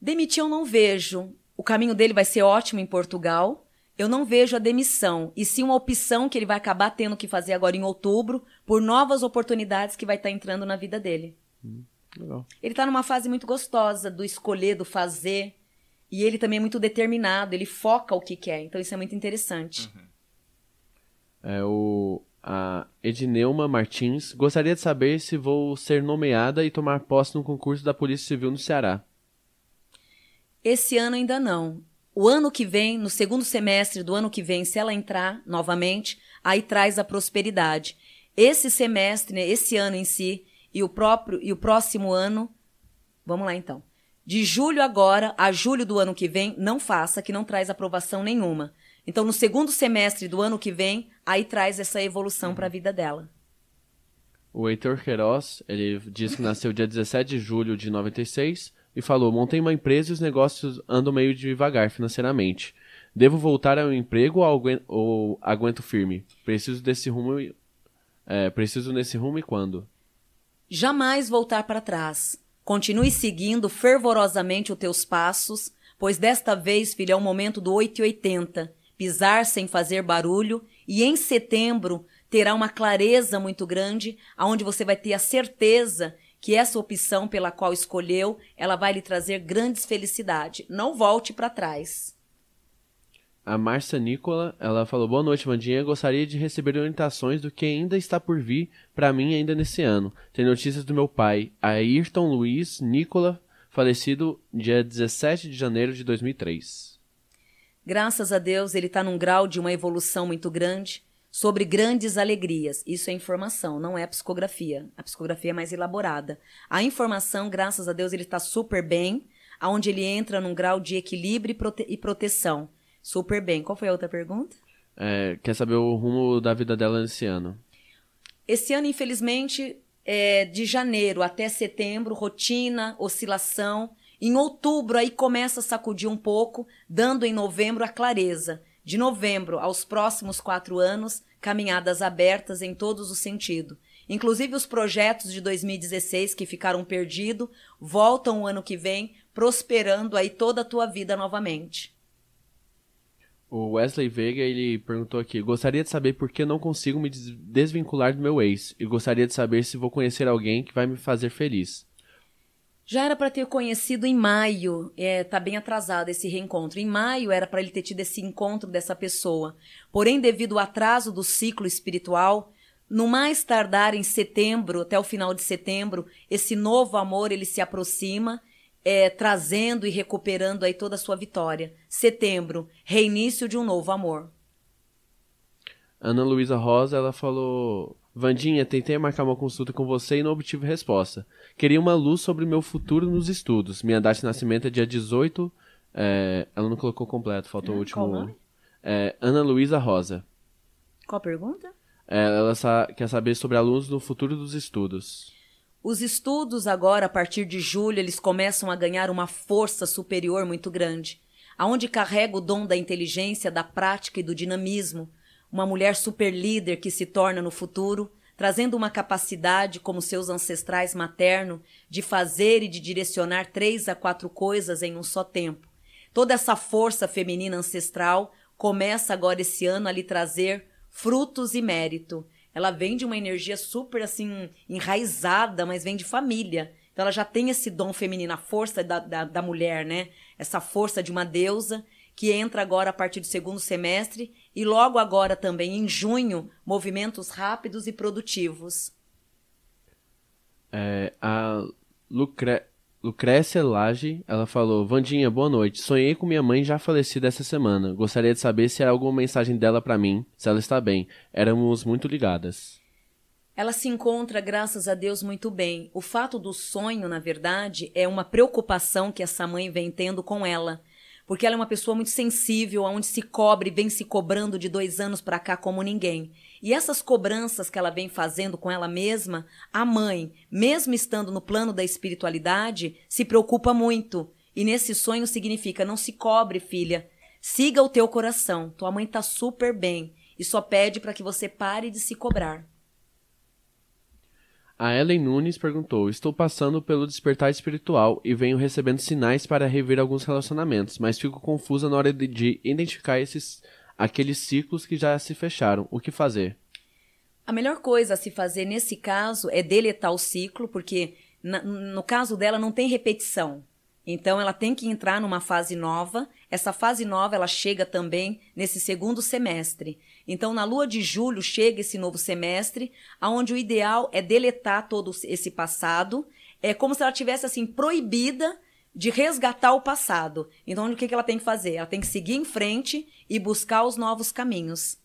Demitir eu não vejo. O caminho dele vai ser ótimo em Portugal. Eu não vejo a demissão, e sim uma opção que ele vai acabar tendo que fazer agora em outubro por novas oportunidades que vai estar entrando na vida dele. Legal. Ele está numa fase muito gostosa do escolher, do fazer, e ele também é muito determinado, ele foca o que quer, então isso é muito interessante. É o a Edneuma Martins. Gostaria de saber se vou ser nomeada e tomar posse no concurso da Polícia Civil no Ceará. Esse ano ainda não. O ano que vem, no segundo semestre do ano que vem, se ela entrar novamente, aí traz a prosperidade. Esse semestre, né, esse ano em si, e o próprio e o próximo ano, vamos lá então. De julho agora a julho do ano que vem, não faça, que não traz aprovação nenhuma. Então, no segundo semestre do ano que vem, aí traz essa evolução para a vida dela. O Heitor Queiroz, ele diz que nasceu dia 17 de julho de 96, e falou: Montei uma empresa e os negócios andam meio devagar financeiramente. Devo voltar ao emprego ou aguento, ou aguento firme? Preciso desse rumo. É, preciso nesse rumo e quando? Jamais voltar para trás. Continue seguindo fervorosamente os teus passos, pois desta vez, filho, é o momento do 880. Pisar sem fazer barulho e em setembro terá uma clareza muito grande, aonde você vai ter a certeza que essa opção pela qual escolheu, ela vai lhe trazer grandes felicidade. Não volte para trás. A Márcia Nicola, ela falou: Boa noite, Vandinha. Gostaria de receber orientações do que ainda está por vir para mim ainda nesse ano. Tem notícias do meu pai, Ayrton Luiz Nicola, falecido dia 17 de janeiro de 2003. Graças a Deus, ele está num grau de uma evolução muito grande sobre grandes alegrias. Isso é informação, não é psicografia. A psicografia é mais elaborada. A informação, graças a Deus, ele está super bem, aonde ele entra num grau de equilíbrio e, prote e proteção. Super bem. Qual foi a outra pergunta? É, quer saber o rumo da vida dela nesse ano? Esse ano, infelizmente, é de janeiro até setembro, rotina, oscilação. Em outubro, aí começa a sacudir um pouco, dando em novembro a clareza de novembro aos próximos quatro anos, caminhadas abertas em todos os sentidos. Inclusive os projetos de 2016 que ficaram perdidos voltam o ano que vem, prosperando aí toda a tua vida novamente. O Wesley Veiga ele perguntou aqui: gostaria de saber por que não consigo me desvincular do meu ex e gostaria de saber se vou conhecer alguém que vai me fazer feliz. Já era para ter conhecido em maio, é, tá bem atrasado esse reencontro. Em maio era para ele ter tido esse encontro dessa pessoa. Porém, devido ao atraso do ciclo espiritual, no mais tardar em setembro, até o final de setembro, esse novo amor ele se aproxima, é, trazendo e recuperando aí toda a sua vitória. Setembro, reinício de um novo amor. Ana Luísa Rosa, ela falou: Vandinha, tentei marcar uma consulta com você e não obtive resposta. Queria uma luz sobre meu futuro nos estudos. Minha data de nascimento é dia 18. É, ela não colocou completo, faltou o último. nome? É, Ana Luísa Rosa. Qual a pergunta? É, ela sa quer saber sobre alunos no futuro dos estudos. Os estudos agora, a partir de julho, eles começam a ganhar uma força superior muito grande, aonde carrega o dom da inteligência, da prática e do dinamismo, uma mulher super líder que se torna no futuro, trazendo uma capacidade, como seus ancestrais materno, de fazer e de direcionar três a quatro coisas em um só tempo. Toda essa força feminina ancestral começa agora esse ano a lhe trazer frutos e mérito. Ela vem de uma energia super assim enraizada, mas vem de família. Então ela já tem esse dom feminino, a força da, da, da mulher, né? Essa força de uma deusa que entra agora a partir do segundo semestre e logo agora também em junho, movimentos rápidos e produtivos. É, a Lucre... Lucrécia Lage, ela falou: Vandinha, boa noite. Sonhei com minha mãe já falecida essa semana. Gostaria de saber se há alguma mensagem dela para mim, se ela está bem. Éramos muito ligadas. Ela se encontra, graças a Deus, muito bem. O fato do sonho, na verdade, é uma preocupação que essa mãe vem tendo com ela porque ela é uma pessoa muito sensível, aonde se cobre, vem se cobrando de dois anos para cá como ninguém. E essas cobranças que ela vem fazendo com ela mesma, a mãe, mesmo estando no plano da espiritualidade, se preocupa muito. E nesse sonho significa: não se cobre, filha. Siga o teu coração. Tua mãe tá super bem e só pede para que você pare de se cobrar. A Ellen Nunes perguntou: Estou passando pelo despertar espiritual e venho recebendo sinais para rever alguns relacionamentos, mas fico confusa na hora de, de identificar esses aqueles ciclos que já se fecharam. O que fazer? A melhor coisa a se fazer nesse caso é deletar o ciclo, porque na, no caso dela não tem repetição. Então ela tem que entrar numa fase nova. Essa fase nova ela chega também nesse segundo semestre. Então na lua de julho chega esse novo semestre, aonde o ideal é deletar todo esse passado. É como se ela tivesse assim proibida de resgatar o passado. Então o que ela tem que fazer? Ela tem que seguir em frente e buscar os novos caminhos.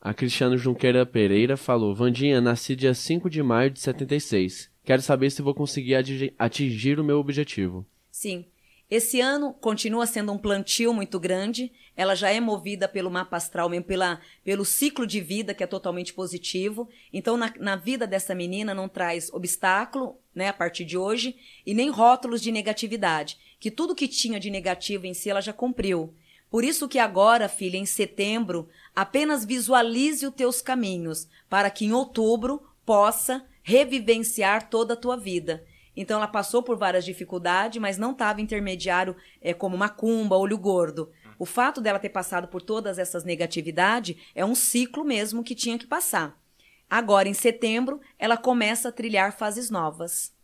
A Cristiano Junqueira Pereira falou: Vandinha, nasci dia 5 de maio de 76. Quero saber se vou conseguir atingir o meu objetivo. Sim. Esse ano continua sendo um plantio muito grande. Ela já é movida pelo mapa astral, mesmo pela, pelo ciclo de vida, que é totalmente positivo. Então, na, na vida dessa menina, não traz obstáculo, né, a partir de hoje, e nem rótulos de negatividade. Que tudo que tinha de negativo em si, ela já cumpriu. Por isso que agora, filha, em setembro, apenas visualize os teus caminhos, para que em outubro possa revivenciar toda a tua vida. Então ela passou por várias dificuldades, mas não estava intermediário é, como macumba, olho gordo. O fato dela ter passado por todas essas negatividades é um ciclo mesmo que tinha que passar. Agora, em setembro, ela começa a trilhar fases novas.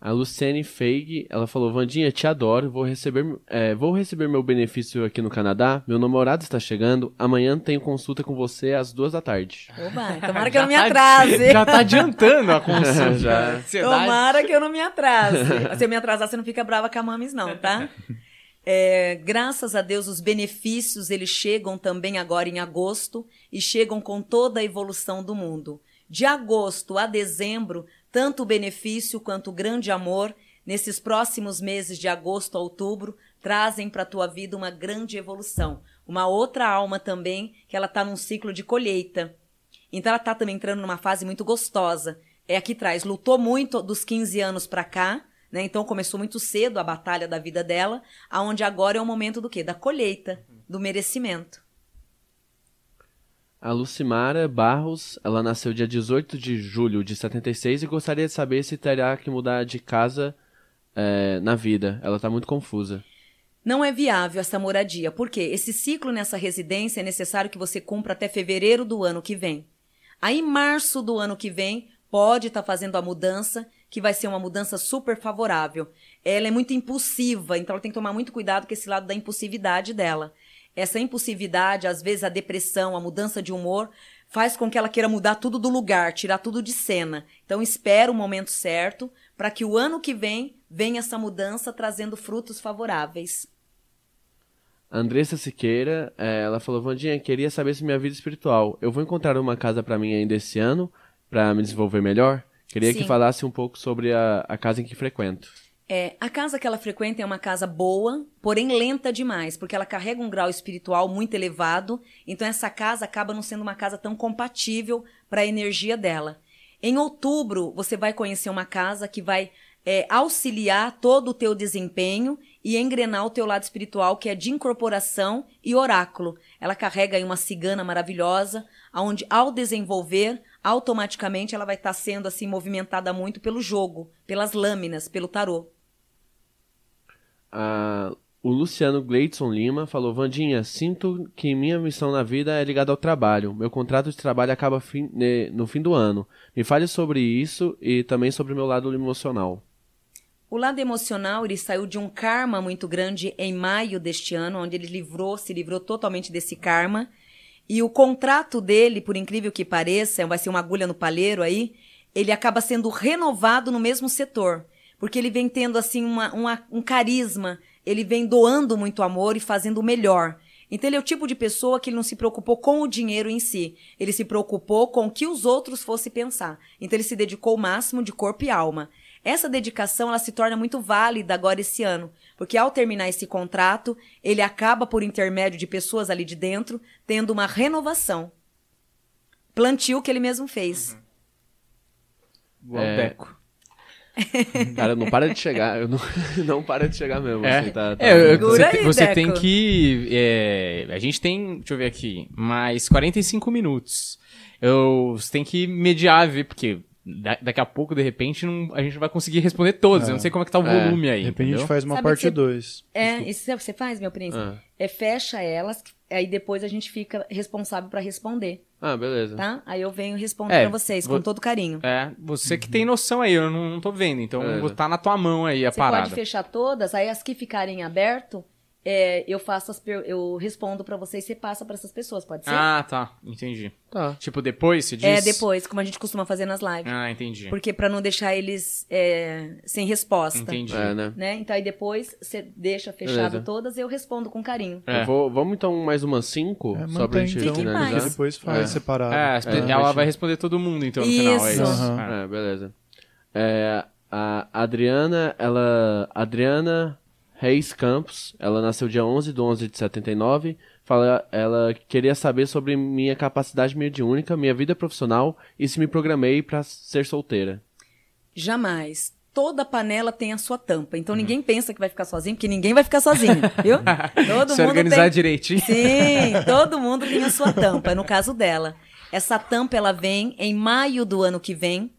A Luciane Feig, ela falou, Vandinha, te adoro, vou receber, é, vou receber meu benefício aqui no Canadá, meu namorado está chegando, amanhã tenho consulta com você às duas da tarde. Oba, tomara que eu não me atrase. Já tá adiantando a consulta. Já. Tomara que eu não me atrase. Se eu me atrasar, você não fica brava com a Mames, não, tá? É, graças a Deus, os benefícios, eles chegam também agora em agosto e chegam com toda a evolução do mundo. De agosto a dezembro, tanto o benefício quanto o grande amor, nesses próximos meses de agosto a outubro, trazem para a tua vida uma grande evolução. Uma outra alma também, que ela está num ciclo de colheita. Então ela está também entrando numa fase muito gostosa. É aqui traz, lutou muito dos 15 anos para cá, né? Então começou muito cedo a batalha da vida dela, aonde agora é o momento do quê? Da colheita, do merecimento. A Lucimara Barros, ela nasceu dia 18 de julho de 76 e gostaria de saber se terá que mudar de casa é, na vida. Ela está muito confusa. Não é viável essa moradia, porque esse ciclo nessa residência é necessário que você cumpra até fevereiro do ano que vem. Aí, março do ano que vem, pode estar tá fazendo a mudança, que vai ser uma mudança super favorável. Ela é muito impulsiva, então ela tem que tomar muito cuidado com esse lado da impulsividade dela. Essa impulsividade, às vezes a depressão, a mudança de humor, faz com que ela queira mudar tudo do lugar, tirar tudo de cena. Então espera o momento certo para que o ano que vem venha essa mudança trazendo frutos favoráveis. Andressa Siqueira, é, ela falou, Vandinha, queria saber se minha vida espiritual, eu vou encontrar uma casa para mim ainda esse ano, para me desenvolver melhor? Queria Sim. que falasse um pouco sobre a, a casa em que frequento. É, a casa que ela frequenta é uma casa boa, porém lenta demais, porque ela carrega um grau espiritual muito elevado, então essa casa acaba não sendo uma casa tão compatível para a energia dela. Em outubro, você vai conhecer uma casa que vai é, auxiliar todo o teu desempenho e engrenar o teu lado espiritual, que é de incorporação e oráculo. Ela carrega aí uma cigana maravilhosa, onde ao desenvolver, automaticamente ela vai estar sendo assim movimentada muito pelo jogo, pelas lâminas, pelo tarô. A- o Luciano Gleidson Lima falou: Vandinha, sinto que minha missão na vida é ligada ao trabalho. Meu contrato de trabalho acaba fim- ne- no fim do ano. Me fale sobre isso e também sobre o meu lado emocional. O lado emocional, ele saiu de um karma muito grande em maio deste ano, onde ele livrou, se livrou totalmente desse karma. E o contrato dele, por incrível que pareça, vai ser uma agulha no palheiro aí, ele acaba sendo renovado no mesmo setor. Porque ele vem tendo, assim, uma, uma- um carisma, ele vem doando muito amor e fazendo o melhor. Então ele é o tipo de pessoa que ele não se preocupou com o dinheiro em si. Ele se preocupou com o que os outros fossem pensar. Então ele se dedicou o máximo de corpo e alma. Essa dedicação ela se torna muito válida agora esse ano, porque ao terminar esse contrato, ele acaba por intermédio de pessoas ali de dentro tendo uma renovação. Plantio que ele mesmo fez. Igual É. o Deco. Cara, não para de chegar. Eu não, não para de chegar mesmo. É, assim, tá, tá- É, você, aí, tem- você tem que. é, a gente tem. Deixa eu ver aqui. Mais 45 minutos. Eu, você tem que mediar, ver, porque da- daqui a pouco, de repente, não- a gente não vai conseguir responder todos. Eu não sei como é que tá o É. volume aí. De repente a entendeu? gente faz uma Sabe parte você- 2. É, isso sabe o que você faz, meu príncipe? Ah. É fecha elas, aí depois a gente fica responsável pra responder, Ah, beleza. tá? Aí eu venho responder É, pra vocês vou- com todo carinho. É, você que tem noção aí, eu não, não tô vendo. Então, Beleza. tá na tua mão aí a Você parada. pode fechar todas, aí as que ficarem aberto, é, eu faço as per- eu respondo pra vocês e você passa pra essas pessoas, pode ser? Ah, tá. Entendi. Tá. Tipo, depois você diz? é, depois, como a gente costuma fazer nas lives. Ah, entendi. Porque pra não deixar eles é, sem resposta. Entendi. É, né? Né? Então aí depois você deixa fechado Beleza. todas e eu respondo com carinho. É. Eu vou, vamos então mais umas cinco, É, só pra gente então, finalizar. mais. Depois faz É. separado. É, as pe- É, ela vai responder todo mundo, então, no final. É Isso. isso. É. É, beleza. É, a Adriana, ela. Adriana Reis Campos, ela nasceu dia 11 de 11 de 79. Fala, ela queria saber sobre minha capacidade mediúnica, minha vida profissional e se me programei para ser solteira. Jamais. Toda panela tem a sua tampa. Então ninguém pensa que vai ficar sozinho, porque ninguém vai ficar sozinho, viu? Todo Se organizar tem... direitinho. Sim, todo mundo tem a sua tampa. No caso dela, essa tampa ela vem em maio do ano que vem,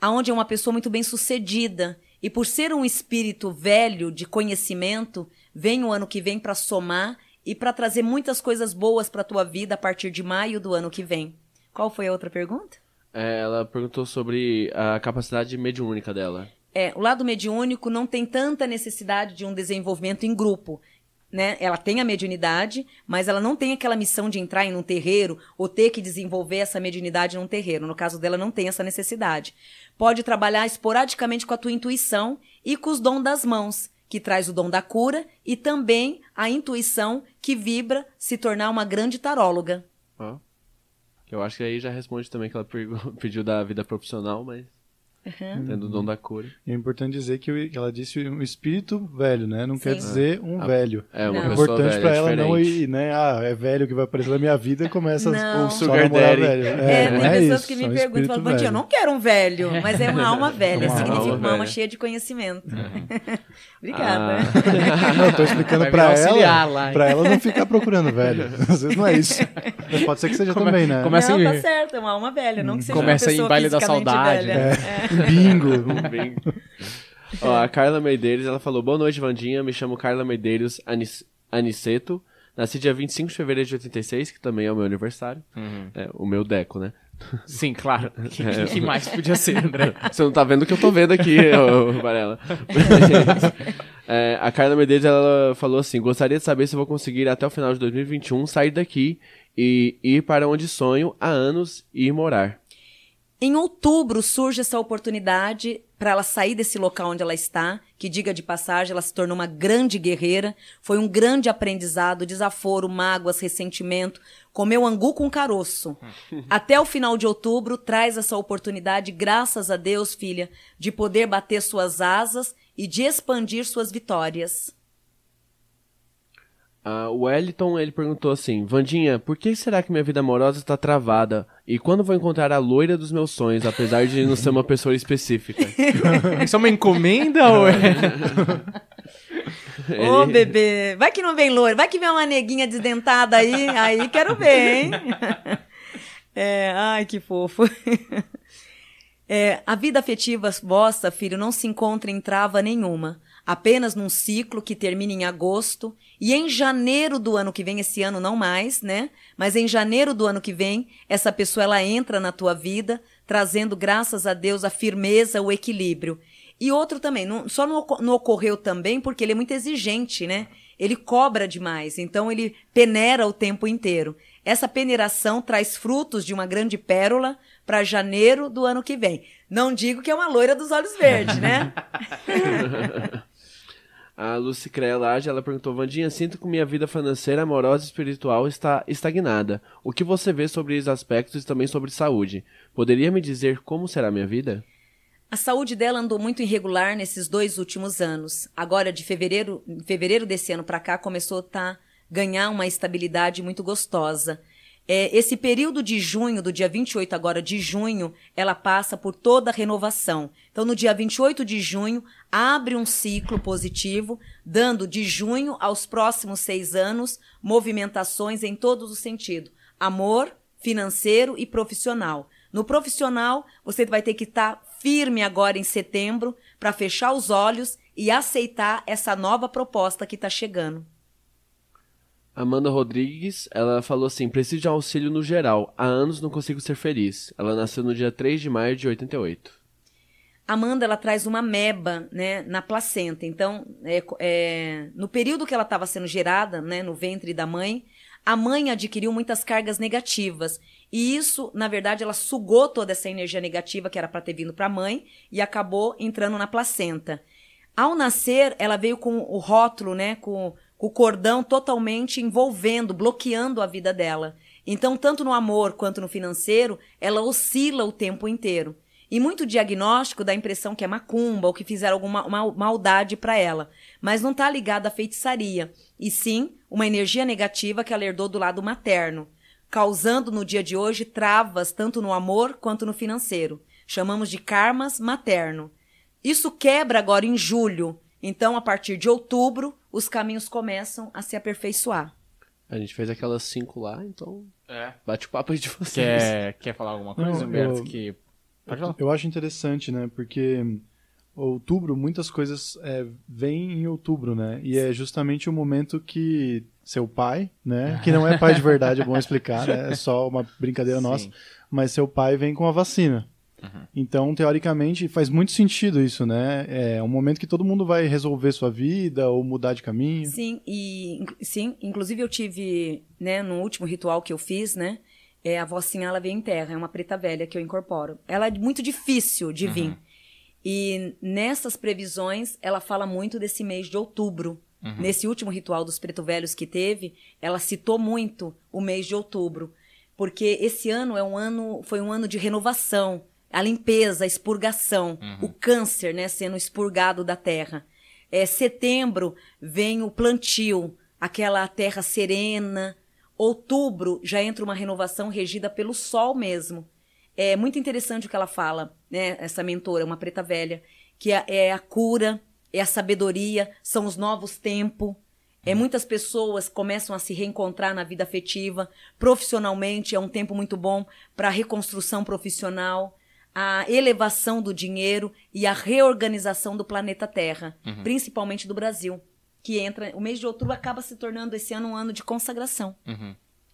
aonde é uma pessoa muito bem sucedida e por ser um espírito velho de conhecimento, vem o ano que vem para somar e para trazer muitas coisas boas para tua vida a partir de maio do ano que vem. Qual foi a outra pergunta? É, ela perguntou sobre a capacidade mediúnica dela. É, o lado mediúnico não tem tanta necessidade de um desenvolvimento em grupo. Né? Ela tem a mediunidade, mas ela não tem aquela missão de entrar em um terreiro ou ter que desenvolver essa mediunidade num terreiro. No caso dela, não tem essa necessidade. Pode trabalhar esporadicamente com a tua intuição e com os dons das mãos, que traz o dom da cura e também a intuição que vibra se tornar uma grande taróloga. Ó. Eu acho que aí já responde também que ela pediu da vida profissional, mas Uhum. tendo o dom da cura. E é importante dizer que o- ela disse um espírito velho, né? Não quer Sim. dizer um Ah, velho. É uma Não. É pessoa importante velha, pra ela não ir, né? Ah, é velho que vai aparecer na minha vida e começa Não. a Um só sugar daddy. velho. É, não tem é pessoas isso, que é me um perguntam, falam, eu não quero um velho, mas é uma alma velha, Uma significa alma uma alma velha. cheia de conhecimento. Ah. Obrigada. Eu tô explicando Vai pra virar auxiliar ela, pra ela não ficar procurando velho. Às vezes não é isso. Mas pode ser que seja Come- também, né? começa não, em- tá certo, é uma alma velha, não que seja Começa uma em baile da saudade, velha. né? É. Bingo. Bem. Ó, a Carla Medeiros, ela falou: Boa noite, Vandinha. Me chamo Carla Medeiros Anis- Aniceto. Nasci dia 25 de fevereiro de 86, que também é o meu aniversário. É, o meu Deco, né? Sim, claro. O que, que mais podia ser, André? Você não tá vendo o que eu tô vendo aqui, ô, Varela. É, a Carla Medeiros, ela falou assim: Gostaria de saber se eu vou conseguir até o final de 2021 sair daqui e ir para onde sonho há anos e ir morar. Em outubro surge essa oportunidade para ela sair desse local onde ela está, que diga de passagem, ela se tornou uma grande guerreira, foi um grande aprendizado, desaforo, mágoas, ressentimento, comeu angu com caroço. Até o final de outubro traz essa oportunidade, graças a Deus, filha, de poder bater suas asas e de expandir suas vitórias. Ah, o Wellington, ele perguntou assim: Vandinha, por que será que minha vida amorosa está travada? E quando vou encontrar a loira dos meus sonhos, apesar de não ser uma pessoa específica? Isso é uma encomenda ou é? Ô, bebê, vai que não vem loira, vai que vem uma neguinha desdentada aí, aí quero ver, hein? É, ai, que fofo. É, a vida afetiva vossa, filho, não se encontra em trava nenhuma, apenas num ciclo que termina em agosto e em janeiro do ano que vem, esse ano não mais, né? Mas em janeiro do ano que vem, essa pessoa ela entra na tua vida, trazendo, graças a Deus, a firmeza, o equilíbrio. E outro também, não- só não, não ocorreu também porque ele é muito exigente, né? Ele cobra demais, então ele peneira o tempo inteiro. Essa peneiração traz frutos de uma grande pérola para janeiro do ano que vem. Não digo que é uma loira dos olhos verdes, né? A Lucy Crelage, ela perguntou: Vandinha, sinto que minha vida financeira, amorosa e espiritual está estagnada. O que você vê sobre esses aspectos e também sobre saúde? Poderia me dizer como será minha vida? A saúde dela andou muito irregular nesses dois últimos anos. Agora, de fevereiro, fevereiro desse ano para cá, começou a tá, ganhar uma estabilidade muito gostosa. É, esse período de junho, do dia 28 agora de junho, ela passa por toda a renovação. Então, no dia 28 de junho, abre um ciclo positivo, dando de junho aos próximos seis anos movimentações em todos os sentidos: amor, financeiro e profissional. No profissional, você vai ter que estar firme agora em setembro para fechar os olhos e aceitar essa nova proposta que está chegando. Amanda Rodrigues, ela falou assim: preciso de auxílio no geral. Há anos não consigo ser feliz. Ela nasceu no dia 3 de maio de 88. Amanda ela traz uma meba né, na placenta. Então, é, é, no período que ela estava sendo gerada, né, no ventre da mãe, a mãe adquiriu muitas cargas negativas. E isso, na verdade, ela sugou toda essa energia negativa que era para ter vindo para a mãe e acabou entrando na placenta. Ao nascer, ela veio com o rótulo, né, com, o cordão totalmente envolvendo, bloqueando a vida dela. Então, tanto no amor quanto no financeiro, ela oscila o tempo inteiro. E muito diagnóstico dá a impressão que é macumba ou que fizeram alguma mal- maldade para ela. Mas não está ligado à feitiçaria, e sim uma energia negativa que ela herdou do lado materno, causando no dia de hoje travas tanto no amor quanto no financeiro. Chamamos de karmas materno. Isso quebra agora em julho. Então, a partir de outubro, os caminhos começam a se aperfeiçoar. A gente fez aquelas cinco lá, então É. bate o papo aí de vocês. Quer, quer falar alguma coisa, Não, Humberto? eu- Que... Pode falar. Eu acho interessante, né? Porque outubro, muitas coisas é, vêm em outubro, né? E é justamente o momento que seu pai, né? Que não é pai de verdade, é bom explicar, né? É só uma brincadeira nossa. Sim. Mas seu pai vem com a vacina. Então, teoricamente, faz muito sentido isso, né? É um momento que todo mundo vai resolver sua vida ou mudar de caminho. Sim, e sim, inclusive eu tive, né, no último ritual que eu fiz, né, é a vocinha ela vem em terra, é uma preta velha que eu incorporo. Ela é muito difícil de vir. E nessas previsões, ela fala muito desse mês de outubro. Nesse último ritual dos preto velhos que teve, ela citou muito o mês de outubro, porque esse ano é um ano, foi um ano de renovação, a limpeza, a expurgação, o câncer, né, sendo expurgado da terra. É, setembro vem o plantio, aquela terra serena. Outubro já entra uma renovação regida pelo sol mesmo. É muito interessante o que ela fala, né? Essa mentora, uma preta velha, que é, é a cura, é a sabedoria, são os novos tempos. É, muitas pessoas começam a se reencontrar na vida afetiva. Profissionalmente é um tempo muito bom para reconstrução profissional, a elevação do dinheiro e a reorganização do planeta Terra, principalmente do Brasil, que entra. O mês de outubro acaba se tornando esse ano um ano de consagração.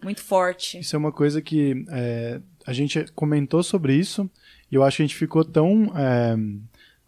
Muito forte. Isso é uma coisa que é, a gente comentou sobre isso e eu acho que a gente ficou tão é,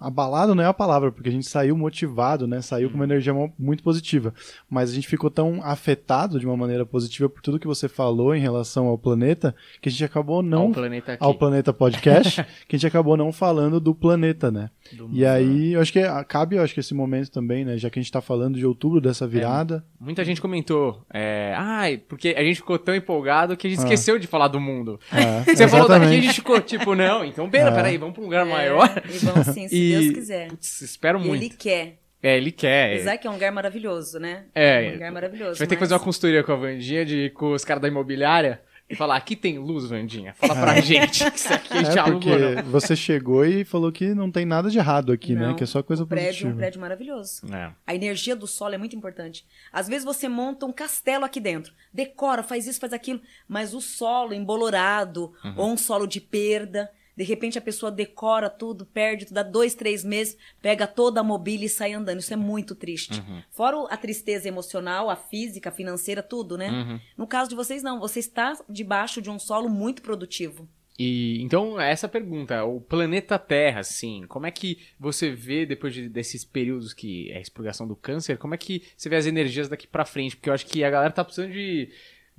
abalado não é a palavra, porque a gente saiu motivado, né? Saiu com uma energia mo- muito positiva. Mas a gente ficou tão afetado de uma maneira positiva por tudo que você falou em relação ao planeta, que a gente acabou não Ao planeta aqui. ao Planeta Podcast, que a gente acabou não falando do planeta, né? Do E aí, eu acho que ah, cabe, eu acho que esse momento também, né? Já que a gente tá falando de outubro dessa virada. Muita gente comentou. É, ai, porque a gente ficou tão empolgado que a gente esqueceu de falar do mundo. É, Você falou daqui, a exatamente. gente ficou tipo, não, então pera, É. peraí, vamos pra um lugar maior. É, e vão sim, se E- Deus quiser. Putz, espero E muito. ele quer. É, ele quer. Apesar que é um lugar maravilhoso, né? É. um lugar maravilhoso. A gente vai ter que fazer uma consultoria com a Vandinha, de, com os caras da imobiliária, e falar, aqui tem luz, Vandinha. Fala pra gente que isso aqui a gente É alugou, porque não. você chegou e falou que não tem nada de errado aqui, né? Não, Que é só coisa um prédio, positiva. um prédio maravilhoso. É. A energia do solo é muito importante. Às vezes você monta um castelo aqui dentro, decora, faz isso, faz aquilo, mas o solo embolorado Uhum. ou um solo de perda, de repente a pessoa decora tudo, perde, tudo, dá dois, três meses, pega toda a mobília e sai andando. Isso é muito triste. Uhum. Fora a tristeza emocional, a física, a financeira, tudo, né? Uhum. No caso de vocês, não. Você está debaixo de um solo muito produtivo. E então, essa pergunta, o planeta Terra, assim, como é que você vê depois de- desses períodos que é a expurgação do câncer, como é que você vê as energias daqui pra frente? Porque eu acho que a galera tá precisando de,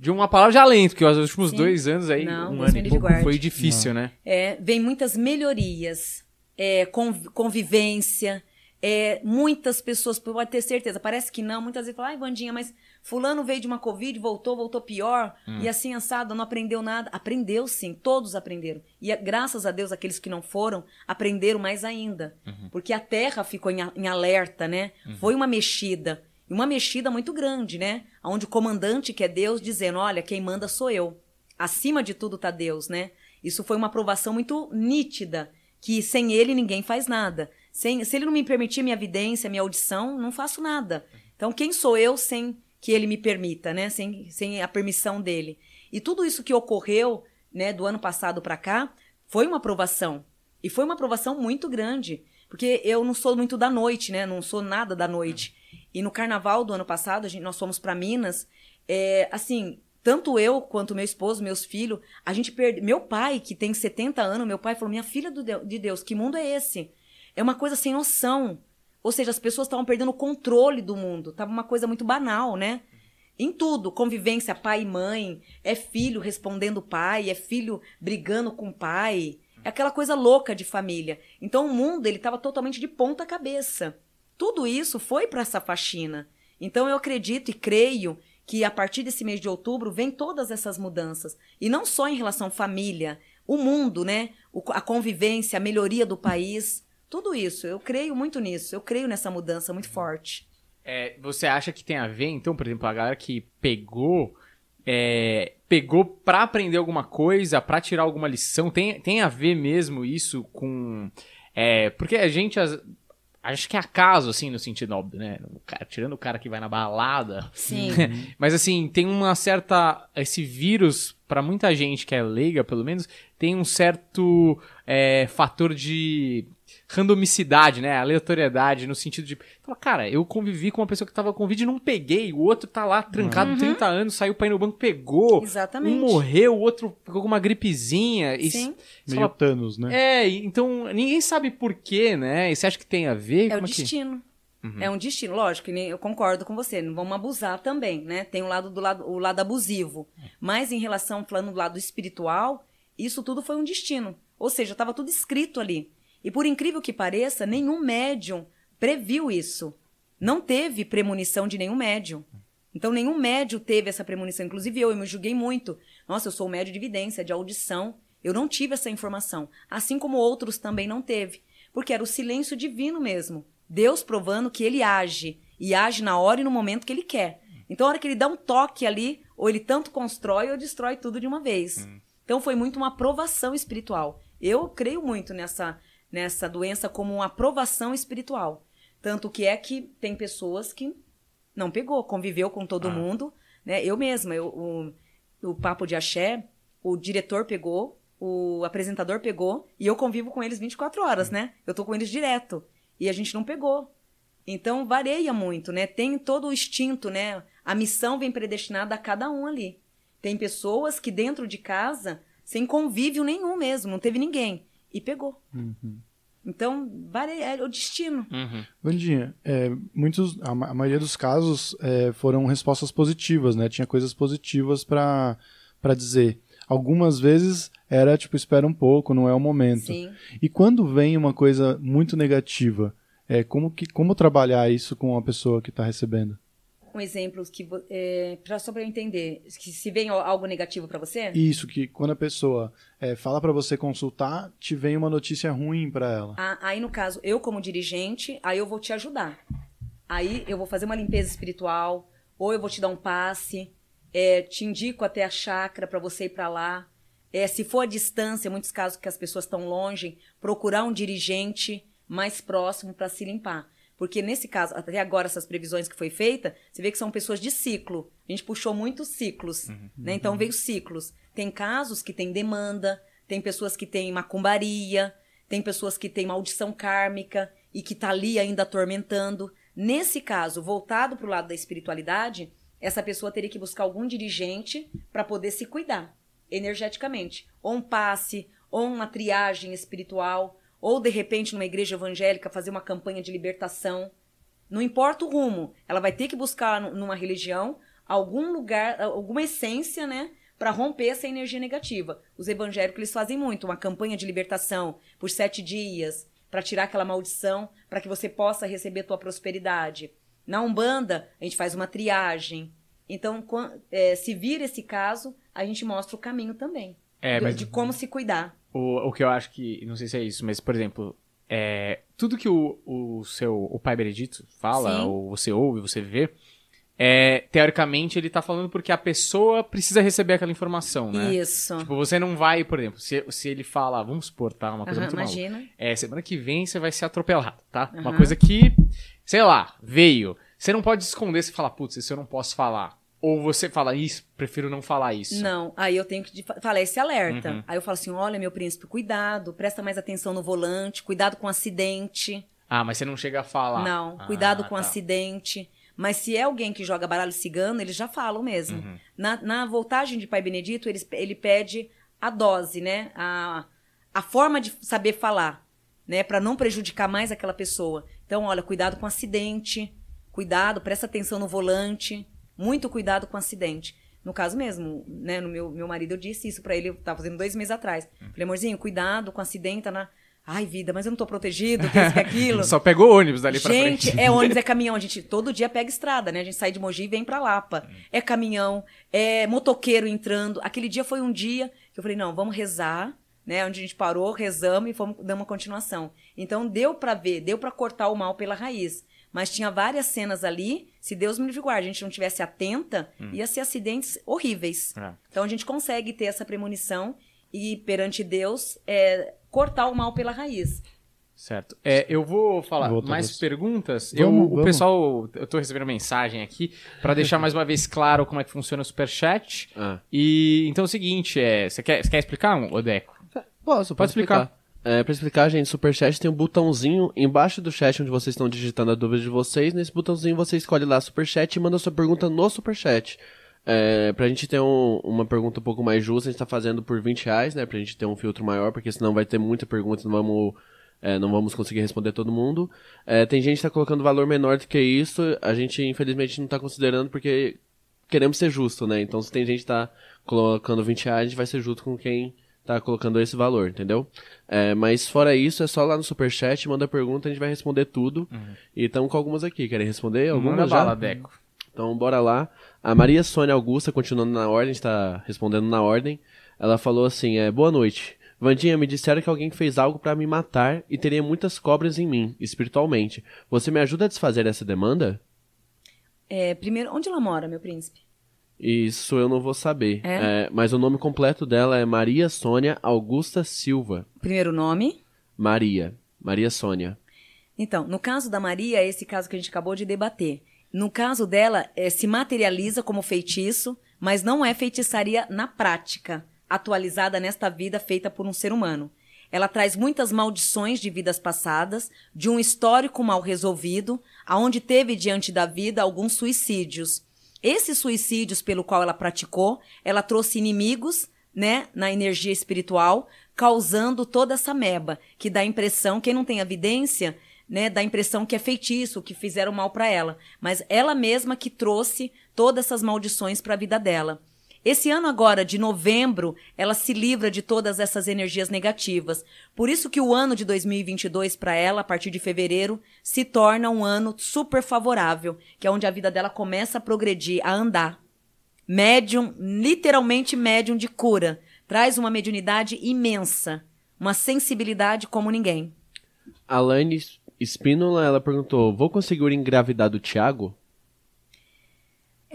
de uma palavra de alento, porque os últimos Sim. dois anos aí, Não, um ano e pouco, foi difícil, né? É, vem muitas melhorias, é, conv- convivência, é, muitas pessoas, pode ter certeza, parece que não, muitas vezes falam, ai, Vandinha, mas fulano veio de uma Covid, voltou, voltou pior, e assim, assado, não aprendeu nada. Aprendeu sim, todos aprenderam. E graças a Deus, aqueles que não foram, aprenderam mais ainda. Porque a terra ficou em, em alerta, né? Foi uma mexida. Uma mexida muito grande, né? Onde o comandante, que é Deus, dizendo, olha, quem manda sou eu. Acima de tudo tá Deus, né? Isso foi uma aprovação muito nítida, que sem ele ninguém faz nada. Sem, se ele não me permitir minha evidência, minha audição, não faço nada. Então, quem sou eu sem que ele me permita, né? Sem, sem a permissão dele. E tudo isso que ocorreu, né, do ano passado para cá, foi uma aprovação. E foi uma aprovação muito grande. Porque eu não sou muito da noite, né? Não sou nada da noite. E no carnaval do ano passado, a gente, nós fomos para Minas. É, assim, tanto eu quanto meu esposo, meus filhos, a gente perdeu. Meu pai, que tem 70 anos, meu pai falou: Minha filha do de Deus, que mundo é esse? É uma coisa sem noção. Ou seja, as pessoas estavam perdendo o controle do mundo. Tava uma coisa muito banal, né? Em tudo, convivência pai e mãe, é filho respondendo pai, é filho brigando com pai, é aquela coisa louca de família. Então o mundo ele estava totalmente de ponta cabeça. Tudo isso foi para essa faxina. Então eu acredito e creio que a partir desse mês de outubro vem todas essas mudanças e não só em relação à família, o mundo, né? o- a convivência, a melhoria do país. Tudo isso. Eu creio muito nisso. Eu creio nessa mudança muito forte. É, você acha que tem a ver, então, por exemplo, a galera que pegou, é, pegou pra aprender alguma coisa, pra tirar alguma lição, tem, tem a ver mesmo isso com. é, porque a gente. Acho que é acaso, assim, no sentido óbvio, né? O cara- tirando o cara que vai na balada. Sim. Mas assim, tem uma certa. Esse vírus, pra muita gente que é leiga, pelo menos, tem um certo é, fator de randomicidade, né? Aleatoriedade, no sentido de. Fala, cara, eu convivi com uma pessoa que tava com Covid e não peguei. O outro tá lá trancado 30 anos, saiu pra ir no banco, pegou. Exatamente. Um morreu, o outro pegou com uma gripezinha. E Sim. Meio fala, Thanos, né? é, então ninguém sabe por quê, né? E você acha que tem a ver? É o Como que- destino. Uhum. É um destino, lógico, que eu concordo com você, não vamos abusar também, né? Tem o lado do lado, o lado abusivo. Mas em relação, falando do lado espiritual, isso tudo foi um destino. Ou seja, estava tudo escrito ali. E por incrível que pareça, nenhum médium previu isso. Não teve premonição de nenhum médium. Então, nenhum médium teve essa premonição. Inclusive, eu, eu me julguei muito. Nossa, eu sou médio de evidência, de audição. Eu não tive essa informação. Assim como outros também não teve. Porque era o silêncio divino mesmo. Deus provando que ele age. E age na hora e no momento que ele quer. Então, a hora que ele dá um toque ali, ou ele tanto constrói ou destrói tudo de uma vez. Então, foi muito uma aprovação espiritual. Eu creio muito nessa, nessa doença como uma aprovação espiritual. Tanto que é que tem pessoas que não pegou, conviveu com todo Ah. mundo, né? Eu mesma, eu, o, o Papo de Axé, o diretor pegou, o apresentador pegou, e eu convivo com eles 24 horas, né? Eu tô com eles direto. E a gente não pegou. Então, varia muito, né? Tem todo o instinto, né? A missão vem predestinada a cada um ali. Tem pessoas que dentro de casa, sem convívio nenhum mesmo, não teve ninguém. E pegou. Então, é o destino. Uhum. Vandinha, é, muitos, a, a maioria dos casos é, foram respostas positivas, né? Tinha coisas positivas pra dizer. Algumas vezes era tipo, espera um pouco, não é o momento. Sim. E quando vem uma coisa muito negativa, é, como, que, como trabalhar isso com a pessoa que está recebendo? Um exemplo que é, pra, só para eu entender, que se vem al- algo negativo para você? Isso, que quando a pessoa é, fala para você consultar, te vem uma notícia ruim para ela. Ah, aí no caso, eu como dirigente, aí eu vou te ajudar. Aí eu vou fazer uma limpeza espiritual, ou eu vou te dar um passe, é, te indico até a chácara para você ir para lá. É, se for à distância, muitos casos que as pessoas estão longe, procurar um dirigente mais próximo para se limpar. Porque nesse caso, até agora, essas previsões que foi feita, você vê que são pessoas de ciclo. A gente puxou muitos ciclos, né? Então veio ciclos. Tem casos que tem demanda, tem pessoas que têm macumbaria, tem pessoas que têm maldição kármica e que tá ali ainda atormentando. Nesse caso, voltado para o lado da espiritualidade, essa pessoa teria que buscar algum dirigente para poder se cuidar energeticamente. Ou um passe, ou uma triagem espiritual, ou de repente numa igreja evangélica fazer uma campanha de libertação. Não importa o rumo, ela vai ter que buscar nu- numa religião algum lugar, alguma essência, né, para romper essa energia negativa. Os evangélicos eles fazem muito uma campanha de libertação por sete dias para tirar aquela maldição, para que você possa receber tua prosperidade. Na umbanda a gente faz uma triagem. Então, eh, se vir esse caso, a gente mostra o caminho também É, mas de como se cuidar. O, o que eu acho que, não sei se é isso, mas, por exemplo, é, tudo que o, o seu o pai Benedito fala, Sim. ou você ouve, você vê, é, teoricamente ele tá falando porque a pessoa precisa receber aquela informação, né? Isso. Tipo, você não vai, por exemplo, se, se ele fala, vamos supor, tá? Uma coisa Aham, muito maluca. imagina. É, semana que vem você vai ser atropelado, tá? Uma Aham. coisa que, sei lá, veio. Você não pode esconder se falar, putz, isso eu não posso falar. Ou você fala, isso, prefiro não falar isso. Não, aí eu tenho que fa- falar esse alerta. Uhum. Aí eu falo assim: olha, meu príncipe, cuidado, presta mais atenção no volante, cuidado com acidente. Ah, mas você não chega a falar. Não, Ah, cuidado com tá. acidente. Mas se é alguém que joga baralho cigano, eles já falam mesmo. Uhum. Na, na voltagem de Pai Benedito, eles- ele pede a dose, né? A, a forma de saber falar, né? Pra não prejudicar mais aquela pessoa. Então, olha, cuidado com acidente, cuidado, presta atenção no volante, muito cuidado com acidente. No caso mesmo, né? No meu, meu marido, eu disse isso pra ele, eu tava fazendo dois meses atrás. Falei, amorzinho, cuidado com acidente, tá na... Ai, vida, mas eu não tô protegido, que isso, que aquilo. Só pegou ônibus dali pra Gente, frente. é ônibus, é caminhão. A gente todo dia pega estrada, né? A gente sai de Mogi e vem pra Lapa. É caminhão, é motoqueiro entrando. Aquele dia foi um dia que eu falei, não, vamos rezar, né? Onde a gente parou, rezamos e fomos dando uma continuação. Então deu para ver, deu para cortar o mal pela raiz. Mas tinha várias cenas ali, se Deus me livre guarde, a gente não tivesse atenta, ia ser acidentes horríveis. É. Então a gente consegue ter essa premonição e perante Deus é, cortar o mal pela raiz. Certo. É, eu vou falar Volta, mais perguntas. Vamos, eu, o vamos. pessoal, eu tô recebendo mensagem aqui pra deixar mais uma vez claro como é que funciona o superchat. Ah. E então é o seguinte, é, você quer, você quer explicar, Odeco? Posso, Pode explicar. É, pra explicar, gente, Superchat tem um botãozinho embaixo do chat onde vocês estão digitando a dúvida de vocês. Nesse botãozinho você escolhe lá Superchat e manda sua pergunta no Superchat. É, pra gente ter um- uma pergunta um pouco mais justa, a gente tá fazendo por 20 reais, né? Pra gente ter um filtro maior, porque senão vai ter muita pergunta e não vamos, é, não vamos conseguir responder todo mundo. É, tem gente que tá colocando valor menor do que isso, a gente infelizmente não tá considerando porque queremos ser justo, né? Então se tem gente que tá colocando 20 reais, a gente vai ser justo com quem tá colocando esse valor, entendeu? É, mas fora isso, é só lá no Superchat, manda pergunta, a gente vai responder tudo. E estamos com algumas aqui. Querem responder? Algumas Manda já? bala, Deco. Então, bora lá. A Maria Sônia Augusta, continuando na ordem, está respondendo na ordem. Ela falou assim: é, Boa noite. Vandinha, me disseram que alguém fez algo pra me matar e teria muitas cobras em mim, espiritualmente. Você me ajuda a desfazer essa demanda? É, primeiro, onde ela mora, meu príncipe? Isso eu não vou saber. É? É, mas o nome completo dela é Maria Sônia Augusta Silva. Primeiro nome. Maria. Maria Sônia. Então, no caso da Maria, é esse caso que a gente acabou de debater. No caso dela, é, se materializa como feitiço, mas não é feitiçaria na prática, atualizada nesta vida feita por um ser humano. Ela traz muitas maldições de vidas passadas, de um histórico mal resolvido, aonde teve diante da vida alguns suicídios. Esses suicídios pelo qual ela praticou, ela trouxe inimigos, né, na energia espiritual, causando toda essa meba, que dá a impressão, quem não tem evidência, né, dá a impressão que é feitiço, que fizeram mal para ela, mas ela mesma que trouxe todas essas maldições para a vida dela. Esse ano agora, de novembro, ela se livra de todas essas energias negativas. Por isso que o ano de 2022 para ela, a partir de fevereiro, se torna um ano super favorável, que é onde a vida dela começa a progredir, a andar. Médium, literalmente médium de cura. Traz uma mediunidade imensa, uma sensibilidade como ninguém. A Laine Espínola, ela perguntou: Vou conseguir engravidar do Thiago?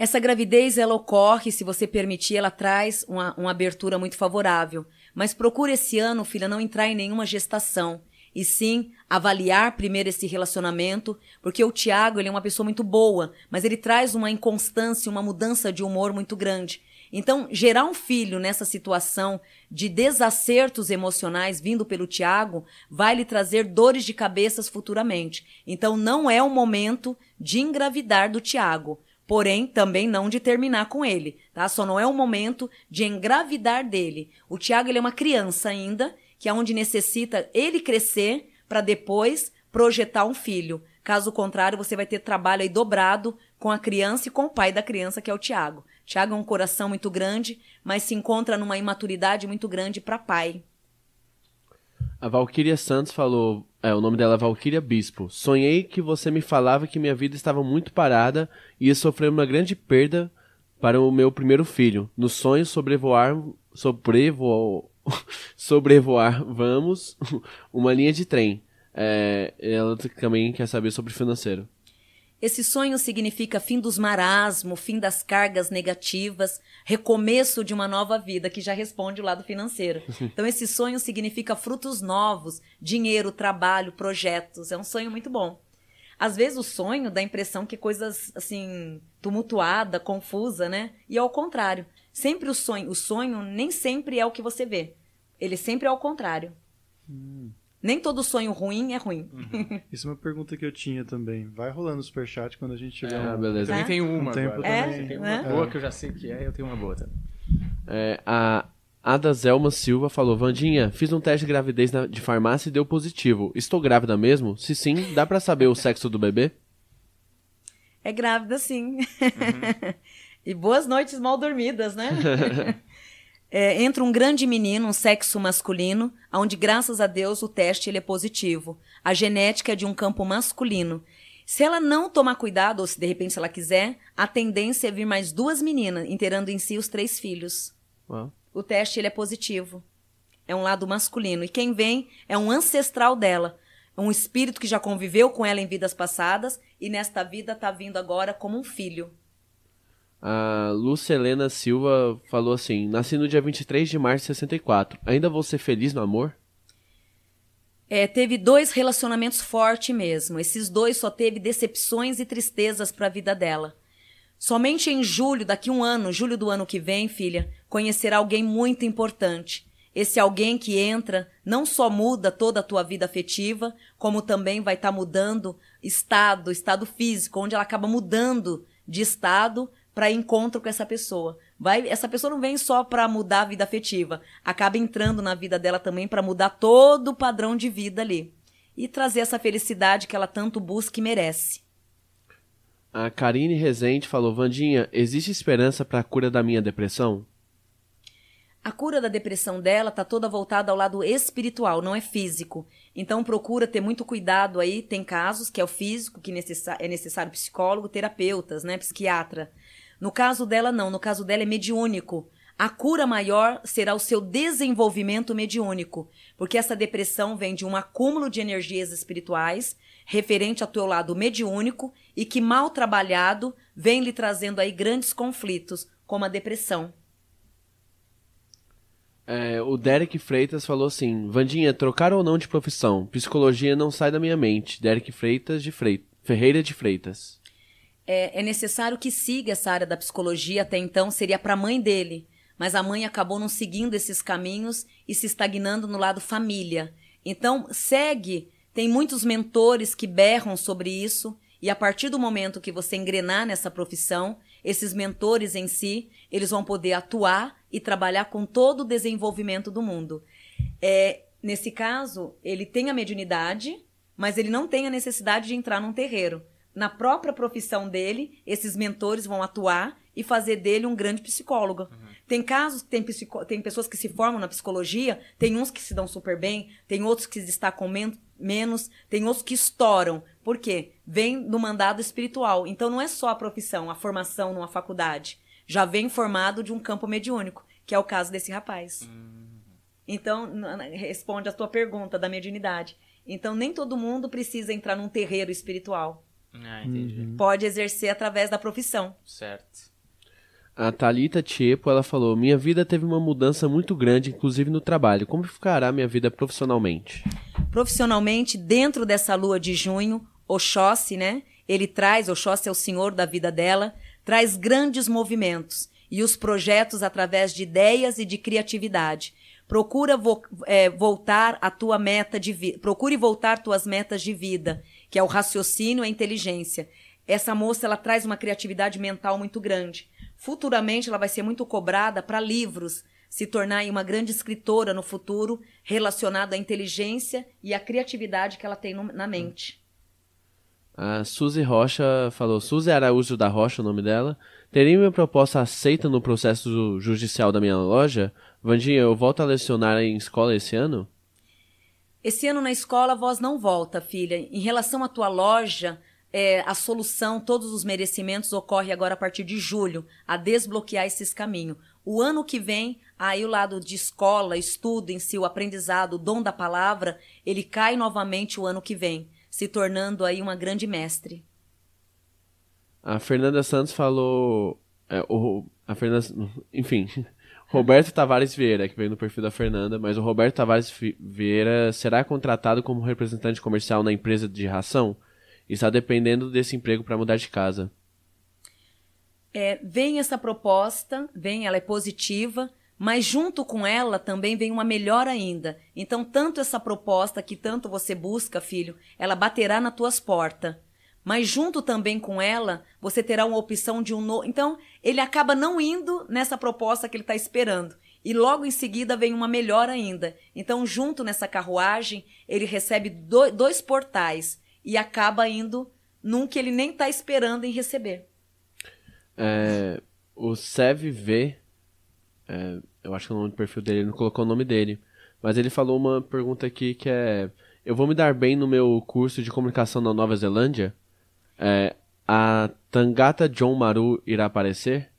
Essa gravidez, ela ocorre, se você permitir, ela traz uma, uma abertura muito favorável. Mas procure esse ano, filha, não entrar em nenhuma gestação. E sim, avaliar primeiro esse relacionamento, porque o Tiago, ele é uma pessoa muito boa, mas ele traz uma inconstância, uma mudança de humor muito grande. Então, gerar um filho nessa situação de desacertos emocionais vindo pelo Tiago vai lhe trazer dores de cabeças futuramente. Então, não é o momento de engravidar do Tiago porém também não de terminar com ele, tá? Só não é o momento de engravidar dele. O Tiago ele é uma criança ainda, que é onde necessita ele crescer para depois projetar um filho. Caso contrário, você vai ter trabalho aí dobrado com a criança e com o pai da criança, que é o Tiago. Tiago é um coração muito grande, mas se encontra numa imaturidade muito grande para pai. A Valquíria Santos falou: é, o nome dela é Valquíria Bispo. Sonhei que você me falava que minha vida estava muito parada e ia sofrer uma grande perda para o meu primeiro filho. No sonho, sobrevoar. Sobrevoar. sobrevoar, vamos, uma linha de trem. É, ela também quer saber sobre financeiro. Esse sonho significa fim dos marasmos, fim das cargas negativas, recomeço de uma nova vida, que já responde o lado financeiro. Então, esse sonho significa frutos novos, dinheiro, trabalho, projetos. É um sonho muito bom. Às vezes o sonho dá a impressão que coisas assim, tumultuada, confusa, né? E ao contrário. Sempre o sonho, o sonho nem sempre é o que você vê. Ele sempre é ao contrário. Nem todo sonho ruim é ruim. Isso é uma pergunta que eu tinha também. Vai rolando o superchat quando a gente tiver Ah, um... beleza. Também Tá? tem uma Um tempo agora. É, também. Tem uma né? boa que eu já sei que é, eu tenho uma boa também. É, a Ada Zelma Silva falou: Vandinha, fiz um teste de gravidez na- de farmácia e deu positivo. Estou grávida mesmo? Se sim, dá pra saber o sexo do bebê? É grávida, sim. e boas noites mal dormidas, né? É, entra um grande menino, um sexo masculino, onde, graças a Deus, o teste ele é positivo. A genética é de um campo masculino. Se ela não tomar cuidado, ou se de repente ela quiser, a tendência é vir mais duas meninas, inteirando em si os três filhos. Uau. O teste ele é positivo. é um lado masculino. E quem vem é um ancestral dela, um espírito que já conviveu com ela em vidas passadas e nesta vida está vindo agora como um filho. A Lúcia Helena Silva falou assim: Nasci no dia 23 de março de 64. Ainda vou ser feliz no amor? É, teve dois relacionamentos fortes mesmo. Esses dois só teve decepções e tristezas para a vida dela. Somente em julho, daqui um ano, julho do ano que vem, filha, conhecerá alguém muito importante. Esse alguém que entra não só muda toda a tua vida afetiva, como também vai estar tá mudando estado, estado físico, onde ela acaba mudando de estado para encontro com essa pessoa. Vai, essa pessoa não vem só para mudar a vida afetiva, acaba entrando na vida dela também para mudar todo o padrão de vida ali e trazer essa felicidade que ela tanto busca e merece. A Karine Rezende falou: Vandinha, existe esperança para a cura da minha depressão? A cura da depressão dela está toda voltada ao lado espiritual, não é físico. Então procura ter muito cuidado aí. Tem casos que é o físico, que é necessário psicólogo, terapeutas, né, psiquiatra. No caso dela, não. No caso dela, é mediúnico. A cura maior será o seu desenvolvimento mediúnico, porque essa depressão vem de um acúmulo de energias espirituais referente ao teu lado mediúnico e que, mal trabalhado, vem lhe trazendo aí grandes conflitos, como a depressão. É, o Derek Freitas falou assim: Vandinha, trocar ou não de profissão? Psicologia não sai da minha mente. Derek Freitas de Freitas. Ferreira de Freitas é, é necessário que siga essa área da psicologia. Até então seria para a mãe dele, mas a mãe acabou não seguindo esses caminhos e se estagnando no lado família. Então, segue. Tem muitos mentores que berram sobre isso, e a partir do momento que você engrenar nessa profissão, esses mentores em si, eles vão poder atuar e trabalhar com todo o desenvolvimento do mundo. É, nesse caso, ele tem a mediunidade, mas ele não tem a necessidade de entrar num terreiro na própria profissão dele, esses mentores vão atuar e fazer dele um grande psicólogo. Uhum. Tem casos, tem, psico, tem pessoas que se formam na psicologia, tem uns que se dão super bem, tem outros que se destacam men menos, tem outros que estouram. Por quê? Vem do mandado espiritual. Então não é só a profissão, a formação numa faculdade. Já vem formado de um campo mediúnico, que é o caso desse rapaz. Uhum. Então, responde a tua pergunta da mediunidade. Então, nem todo mundo precisa entrar num terreiro espiritual. Ah, entendi. Uhum. Pode exercer através da profissão. Certo. A Talita Tiepo, ela falou: "Minha vida teve uma mudança muito grande, inclusive no trabalho. Como ficará minha vida profissionalmente?" Profissionalmente, dentro dessa lua de junho, Oxóssi, né? Ele traz, Oxóssi é o senhor da vida dela, traz grandes movimentos e os projetos através de ideias e de criatividade. Procura vo é, voltar a tua meta de vida. Procure voltar tuas metas de vida que é o raciocínio e a inteligência. Essa moça ela traz uma criatividade mental muito grande. Futuramente ela vai ser muito cobrada para livros, se tornar uma grande escritora no futuro, relacionada à inteligência e à criatividade que ela tem no, na mente. A Suzy Rocha falou, Suzy Araújo da Rocha, o nome dela. Teria minha proposta aceita no processo judicial da minha loja? Vandinha, eu volto a lecionar em escola esse ano? Esse ano na escola a voz não volta, filha. Em relação à tua loja, é, a solução, todos os merecimentos ocorre agora a partir de julho, a desbloquear esses caminhos. O ano que vem, aí o lado de escola, estudo em si, o aprendizado, o dom da palavra, ele cai novamente o ano que vem, se tornando aí uma grande mestre. A Fernanda Santos falou. É, o, a Fernanda, enfim, Roberto Tavares Vieira, que veio no perfil da Fernanda, mas o Roberto Tavares Vieira será contratado como representante comercial na empresa de ração? Está dependendo desse emprego para mudar de casa. É, vem essa proposta, vem, ela é positiva, mas junto com ela também vem uma melhor ainda. Então, tanto essa proposta que tanto você busca, filho, ela baterá nas tuas portas mas junto também com ela, você terá uma opção de um novo. Então, ele acaba não indo nessa proposta que ele está esperando. E logo em seguida vem uma melhor ainda. Então, junto nessa carruagem, ele recebe do, dois portais e acaba indo num que ele nem está esperando em receber. É, o SevV, é, eu acho que é o nome do perfil dele, ele não colocou o nome dele, mas ele falou uma pergunta aqui que é: Eu vou me dar bem no meu curso de comunicação na Nova Zelândia? É, a Tangata John Maru irá aparecer?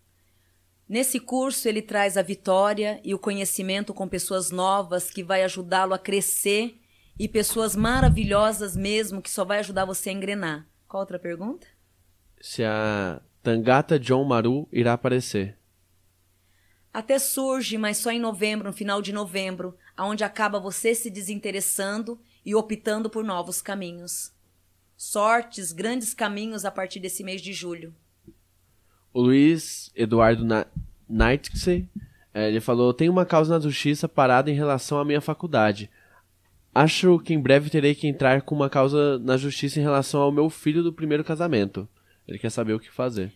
Nesse curso, ele traz a vitória e o conhecimento com pessoas novas que vai ajudá-lo a crescer e pessoas maravilhosas mesmo que só vai ajudar você a engrenar. Qual outra pergunta? Se a Tangata John Maru irá aparecer. Até surge, mas só em novembro, no final de novembro, aonde acaba você se desinteressando e optando por novos caminhos. Sortes, grandes caminhos a partir desse mês de julho. O Luiz Eduardo Na eh, ele falou: Tem uma causa na justiça parada em relação à minha faculdade. Acho que em breve terei que entrar com uma causa na justiça em relação ao meu filho do primeiro casamento. Ele quer saber o que fazer.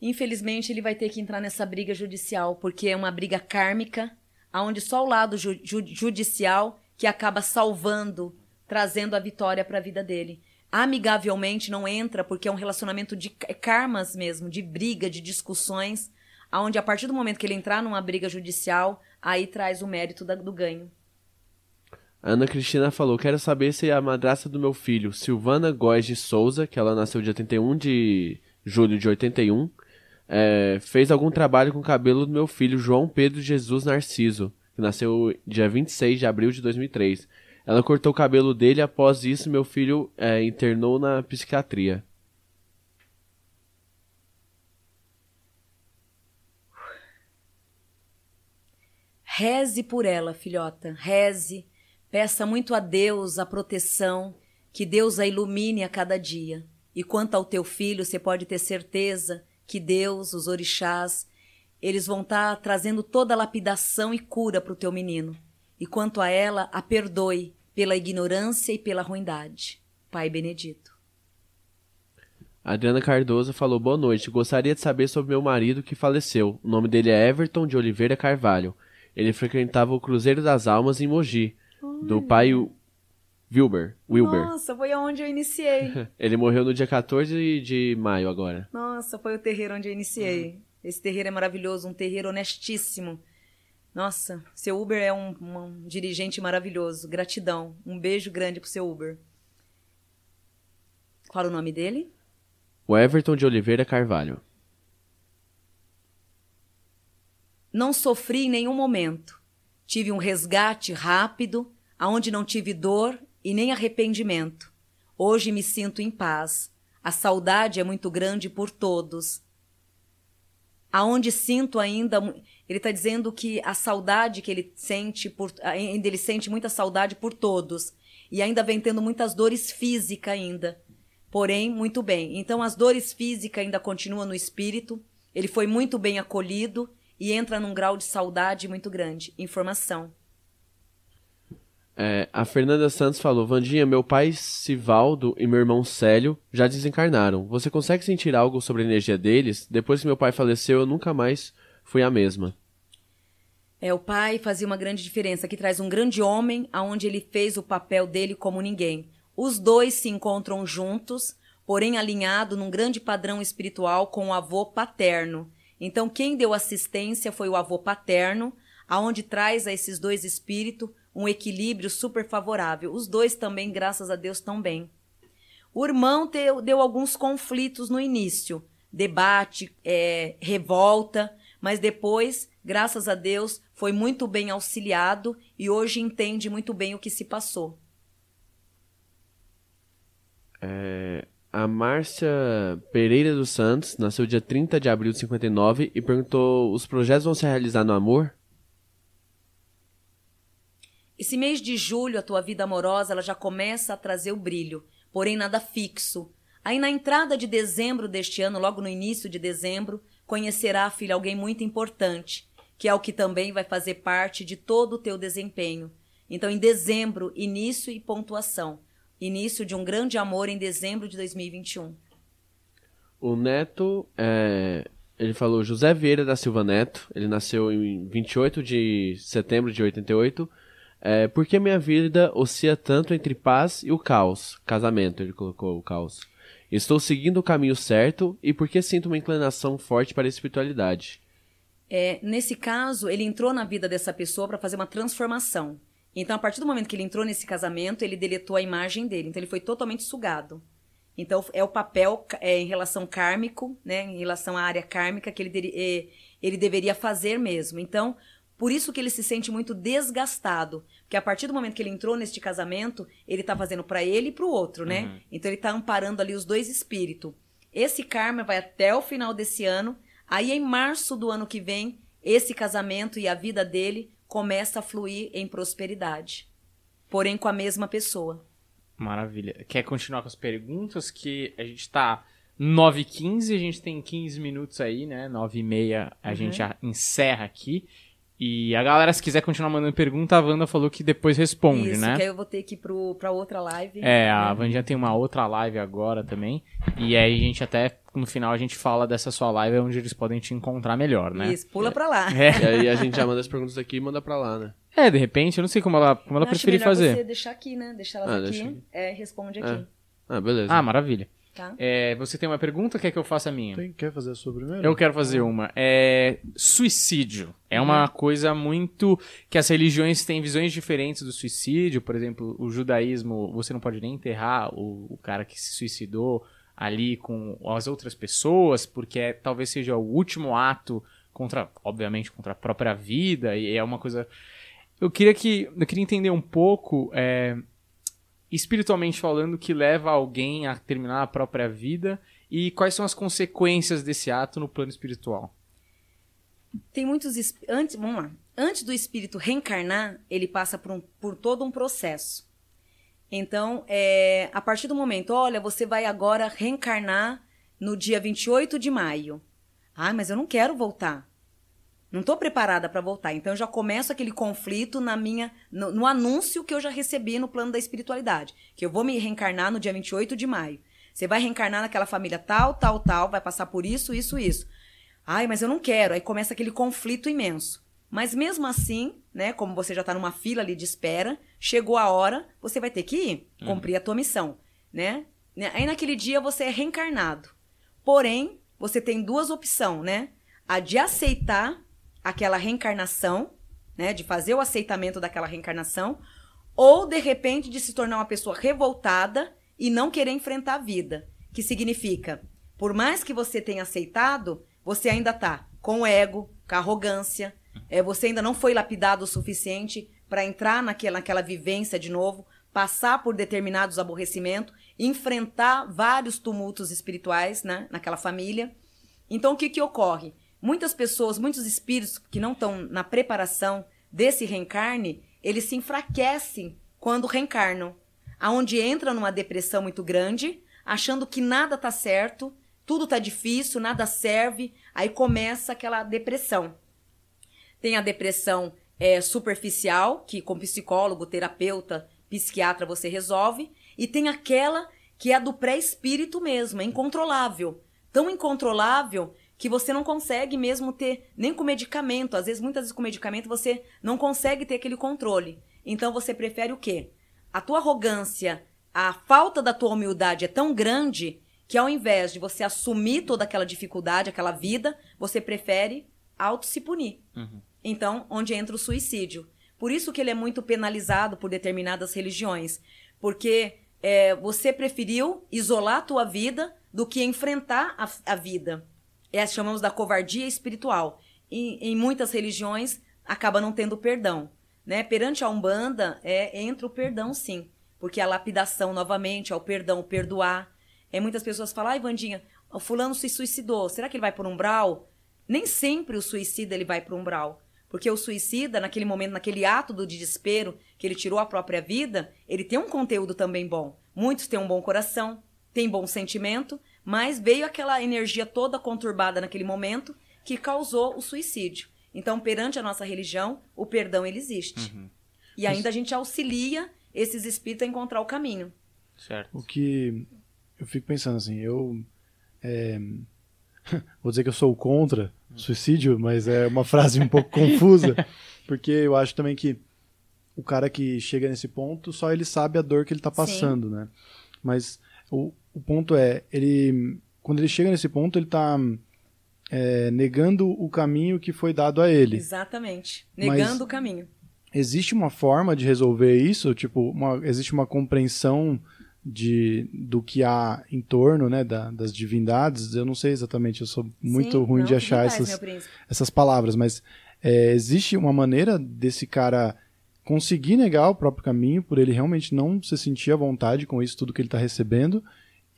Infelizmente, ele vai ter que entrar nessa briga judicial, porque é uma briga kármica, onde só o lado ju judicial que acaba salvando, trazendo a vitória para a vida dele. Amigavelmente não entra, porque é um relacionamento de karmas mesmo, de briga, de discussões, onde a partir do momento que ele entrar numa briga judicial, aí traz o mérito da, do ganho. Ana Cristina falou: Quero saber se a madrasta do meu filho, Silvana Góes de Souza, que ela nasceu dia 31 de julho de 81, é, fez algum trabalho com o cabelo do meu filho, João Pedro Jesus Narciso, que nasceu dia 26 de abril de 2003. Ela cortou o cabelo dele após isso meu filho é, internou na psiquiatria. Reze por ela, filhota. Reze Peça muito a Deus a proteção, que Deus a ilumine a cada dia. E quanto ao teu filho, você pode ter certeza que Deus, os orixás, eles vão estar tá trazendo toda a lapidação e cura para o teu menino. E quanto a ela, a perdoe pela ignorância e pela ruindade. Pai Benedito. Adriana Cardoso falou boa noite. Gostaria de saber sobre meu marido que faleceu. O nome dele é Everton de Oliveira Carvalho. Ele frequentava o Cruzeiro das Almas em Mogi do pai Wilber. Wilber. Nossa, foi aonde eu iniciei. Ele morreu no dia 14 de maio agora. Nossa, foi o terreiro onde eu iniciei. Esse terreiro é maravilhoso, um terreiro honestíssimo. Nossa, seu Uber é um, um dirigente maravilhoso. Gratidão. Um beijo grande pro seu Uber. Qual o nome dele? O Everton de Oliveira Carvalho. Não sofri em nenhum momento. Tive um resgate rápido aonde não tive dor e nem arrependimento. Hoje me sinto em paz. A saudade é muito grande por todos. Aonde sinto ainda, ele está dizendo que a saudade que ele sente por, ainda ele sente muita saudade por todos e ainda vem tendo muitas dores físicas ainda. Porém, muito bem. Então as dores físicas ainda continuam no espírito. Ele foi muito bem acolhido e entra num grau de saudade muito grande. Informação. É, a Fernanda Santos falou: Vandinha, meu pai Sivaldo e meu irmão Célio já desencarnaram. Você consegue sentir algo sobre a energia deles? Depois que meu pai faleceu, eu nunca mais fui a mesma. É, o pai fazia uma grande diferença. Aqui traz um grande homem, aonde ele fez o papel dele como ninguém. Os dois se encontram juntos, porém alinhado num grande padrão espiritual com o avô paterno. Então, quem deu assistência foi o avô paterno, aonde traz a esses dois espíritos um equilíbrio super favorável. Os dois também, graças a Deus, estão bem. O irmão deu, deu alguns conflitos no início, debate, é, revolta, mas depois, graças a Deus, foi muito bem auxiliado e hoje entende muito bem o que se passou. É, a Márcia Pereira dos Santos nasceu dia 30 de abril de 59 e perguntou: os projetos vão se realizar no amor? Esse mês de julho, a tua vida amorosa ela já começa a trazer o brilho, porém nada fixo. Aí na entrada de dezembro deste ano, logo no início de dezembro, conhecerá, filha, alguém muito importante, que é o que também vai fazer parte de todo o teu desempenho. Então, em dezembro, início e pontuação. Início de um grande amor em dezembro de 2021. O Neto, é, ele falou José Vieira da Silva Neto. Ele nasceu em 28 de setembro de 88 é, por que minha vida oscila tanto entre paz e o caos? Casamento, ele colocou o caos. Estou seguindo o caminho certo e por que sinto uma inclinação forte para a espiritualidade? É, nesse caso, ele entrou na vida dessa pessoa para fazer uma transformação. Então, a partir do momento que ele entrou nesse casamento, ele deletou a imagem dele. Então, ele foi totalmente sugado. Então, é o papel é, em relação kármico, né? Em relação à área kármica que ele, eh, ele deveria fazer mesmo. Então, por isso que ele se sente muito desgastado. Porque a partir do momento que ele entrou neste casamento, ele tá fazendo para ele e pro outro, né? Então, ele tá amparando ali os dois espíritos. Esse karma vai até o final desse ano. Aí, em março do ano que vem, esse casamento e a vida dele começa a fluir em prosperidade. Porém, com a mesma pessoa. Maravilha. Quer continuar com as perguntas? Que a gente tá 9h15, a gente tem 15 minutos aí, né? 9h30 a Uhum. gente encerra aqui. E a galera, se quiser continuar mandando pergunta, a Wanda falou que depois responde, Isso, né? que aí eu vou ter que ir pro, pra outra live. É, a né? Vandinha tem uma outra live agora também. E aí a gente até, no final, a gente fala dessa sua live onde eles podem te encontrar melhor, né? Isso, pula pra lá. E É, aí a gente já manda as perguntas aqui e manda pra lá, né? é, de repente, eu não sei como ela, como ela Acho preferir melhor fazer. você deixar aqui, né? Deixar elas Ah, aqui. deixa aqui. É, responde É. aqui. Ah, beleza. Ah, maravilha. Tá? É, você tem uma pergunta? Quer que eu faça a minha? Tem- quer fazer a sua primeiro? Eu quero fazer uma. É, suicídio. É uma coisa muito. que as religiões têm visões diferentes do suicídio. Por exemplo, o judaísmo, você não pode nem enterrar o, o cara que se suicidou ali com as outras pessoas, porque é- talvez seja o último ato contra, obviamente, contra a própria vida. E é uma coisa. Eu queria que. Eu queria entender um pouco. é, espiritualmente falando, que leva alguém a terminar a própria vida e quais são as consequências desse ato no plano espiritual. Tem muitos. es- Antes, vamos lá. Antes do espírito reencarnar, ele passa por, um- por todo um processo. Então, é, a partir do momento, olha, você vai agora reencarnar no dia 28 de maio. Ah, mas eu não quero voltar. Não estou preparada para voltar. Então, eu já começo aquele conflito na minha, no, no anúncio que eu já recebi no plano da espiritualidade. Que eu vou me reencarnar no dia 28 de maio. Você vai reencarnar naquela família tal, tal, tal, vai passar por isso, isso, isso. Ai, mas eu não quero. Aí começa aquele conflito imenso. Mas mesmo assim, né, como você já está numa fila ali de espera, chegou a hora, você vai ter que ir, cumprir a tua missão, né? Né? Aí naquele dia você é reencarnado. Porém, você tem duas opções, né? A de aceitar aquela reencarnação, né, de fazer o aceitamento daquela reencarnação, ou de repente de se tornar uma pessoa revoltada e não querer enfrentar a vida, que significa, por mais que você tenha aceitado, você ainda tá com ego, com arrogância, é, você ainda não foi lapidado o suficiente para entrar naquela, naquela vivência de novo, passar por determinados aborrecimentos, enfrentar vários tumultos espirituais né, naquela família. Então, o que, que ocorre? Muitas pessoas, muitos espíritos que não estão na preparação desse reencarne, eles se enfraquecem quando reencarnam. Aonde entra numa depressão muito grande, achando que nada tá certo, tudo tá difícil, nada serve, aí começa aquela depressão. Tem a depressão é, superficial, que com psicólogo, terapeuta, psiquiatra você resolve, e tem aquela que é do pré-espírito mesmo, é incontrolável. Tão incontrolável que você não consegue mesmo ter, nem com medicamento, às vezes, muitas vezes com medicamento, você não consegue ter aquele controle. Então você prefere o quê? A tua arrogância, a falta da tua humildade é tão grande que ao invés de você assumir toda aquela dificuldade, aquela vida, você prefere auto se punir. Então, onde entra o suicídio. Por isso que ele é muito penalizado por determinadas religiões. Porque é, você preferiu isolar a tua vida do que enfrentar a, a vida. É, chamamos da covardia espiritual. Em, em muitas religiões, acaba não tendo perdão. Né? Perante a Umbanda, é, entra o perdão, sim. Porque a lapidação, novamente, é o perdão, o perdoar. É, muitas pessoas falam, ai, Vandinha, o fulano se suicidou. Será que ele vai por umbral? Nem sempre o suicida ele vai para umbral. Porque o suicida, naquele momento, naquele ato do desespero, que ele tirou a própria vida, ele tem um conteúdo também bom. Muitos têm um bom coração, têm bom sentimento, mas veio aquela energia toda conturbada naquele momento que causou o suicídio. Então, perante a nossa religião, o perdão ele existe. E ainda a gente auxilia esses espíritos a encontrar o caminho. Certo. O que eu fico pensando assim, eu é, vou dizer que eu sou contra suicídio, mas é uma frase um pouco confusa, porque eu acho também que o cara que chega nesse ponto, só ele sabe a dor que ele tá passando, né? Mas o, o ponto é, ele quando ele chega nesse ponto, ele tá é, negando o caminho que foi dado a ele. Exatamente. Mas- Negando o caminho. Existe uma forma de resolver isso? Tipo, uma- existe uma compreensão de do que há em torno, né, da, das divindades, eu não sei exatamente, eu sou muito Sim, ruim não, de achar paz, essas, essas palavras, mas é, existe uma maneira desse cara conseguir negar o próprio caminho por ele realmente não se sentir à vontade com isso tudo que ele está recebendo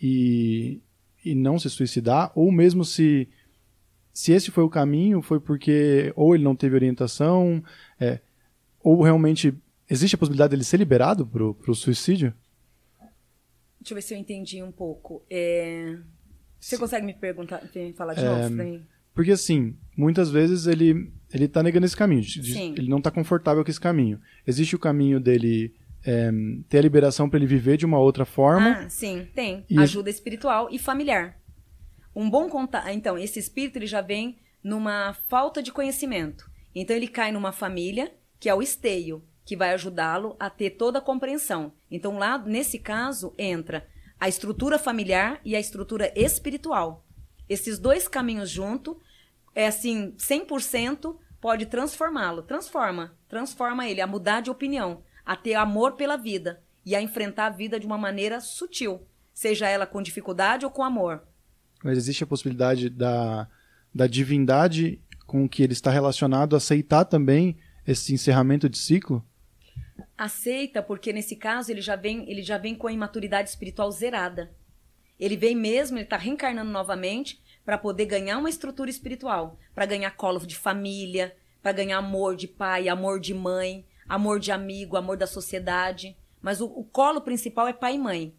e, e não se suicidar, ou mesmo se se esse foi o caminho, foi porque ou ele não teve orientação, é, ou realmente existe a possibilidade dele ser liberado pro, pro suicídio? Deixa eu ver se eu entendi um pouco. É, Você consegue me perguntar, me falar de É, novo pra mim? Porque assim, muitas vezes ele ele tá negando esse caminho, Sim. ele não tá confortável com esse caminho. Existe o caminho dele é, ter a liberação para ele viver de uma outra forma. Ah, sim, tem. E- Ajuda espiritual e familiar. Um bom contato. Então, esse espírito ele já vem numa falta de conhecimento. Então, ele cai numa família que é o esteio, que vai ajudá-lo a ter toda a compreensão. Então, lá, nesse caso, entra a estrutura familiar e a estrutura espiritual. Esses dois caminhos junto, é assim, 100% pode transformá-lo. Transforma. Transforma ele a mudar de opinião, a ter amor pela vida e a enfrentar a vida de uma maneira sutil, seja ela com dificuldade ou com amor. Mas existe a possibilidade da, da divindade com que ele está relacionado aceitar também esse encerramento de ciclo? Aceita, porque nesse caso ele já vem, ele já vem com a imaturidade espiritual zerada. Ele vem mesmo, ele está reencarnando novamente para poder ganhar uma estrutura espiritual, para ganhar colo de família, para ganhar amor de pai, amor de mãe, amor de amigo, amor da sociedade. Mas o, o colo principal é pai e mãe.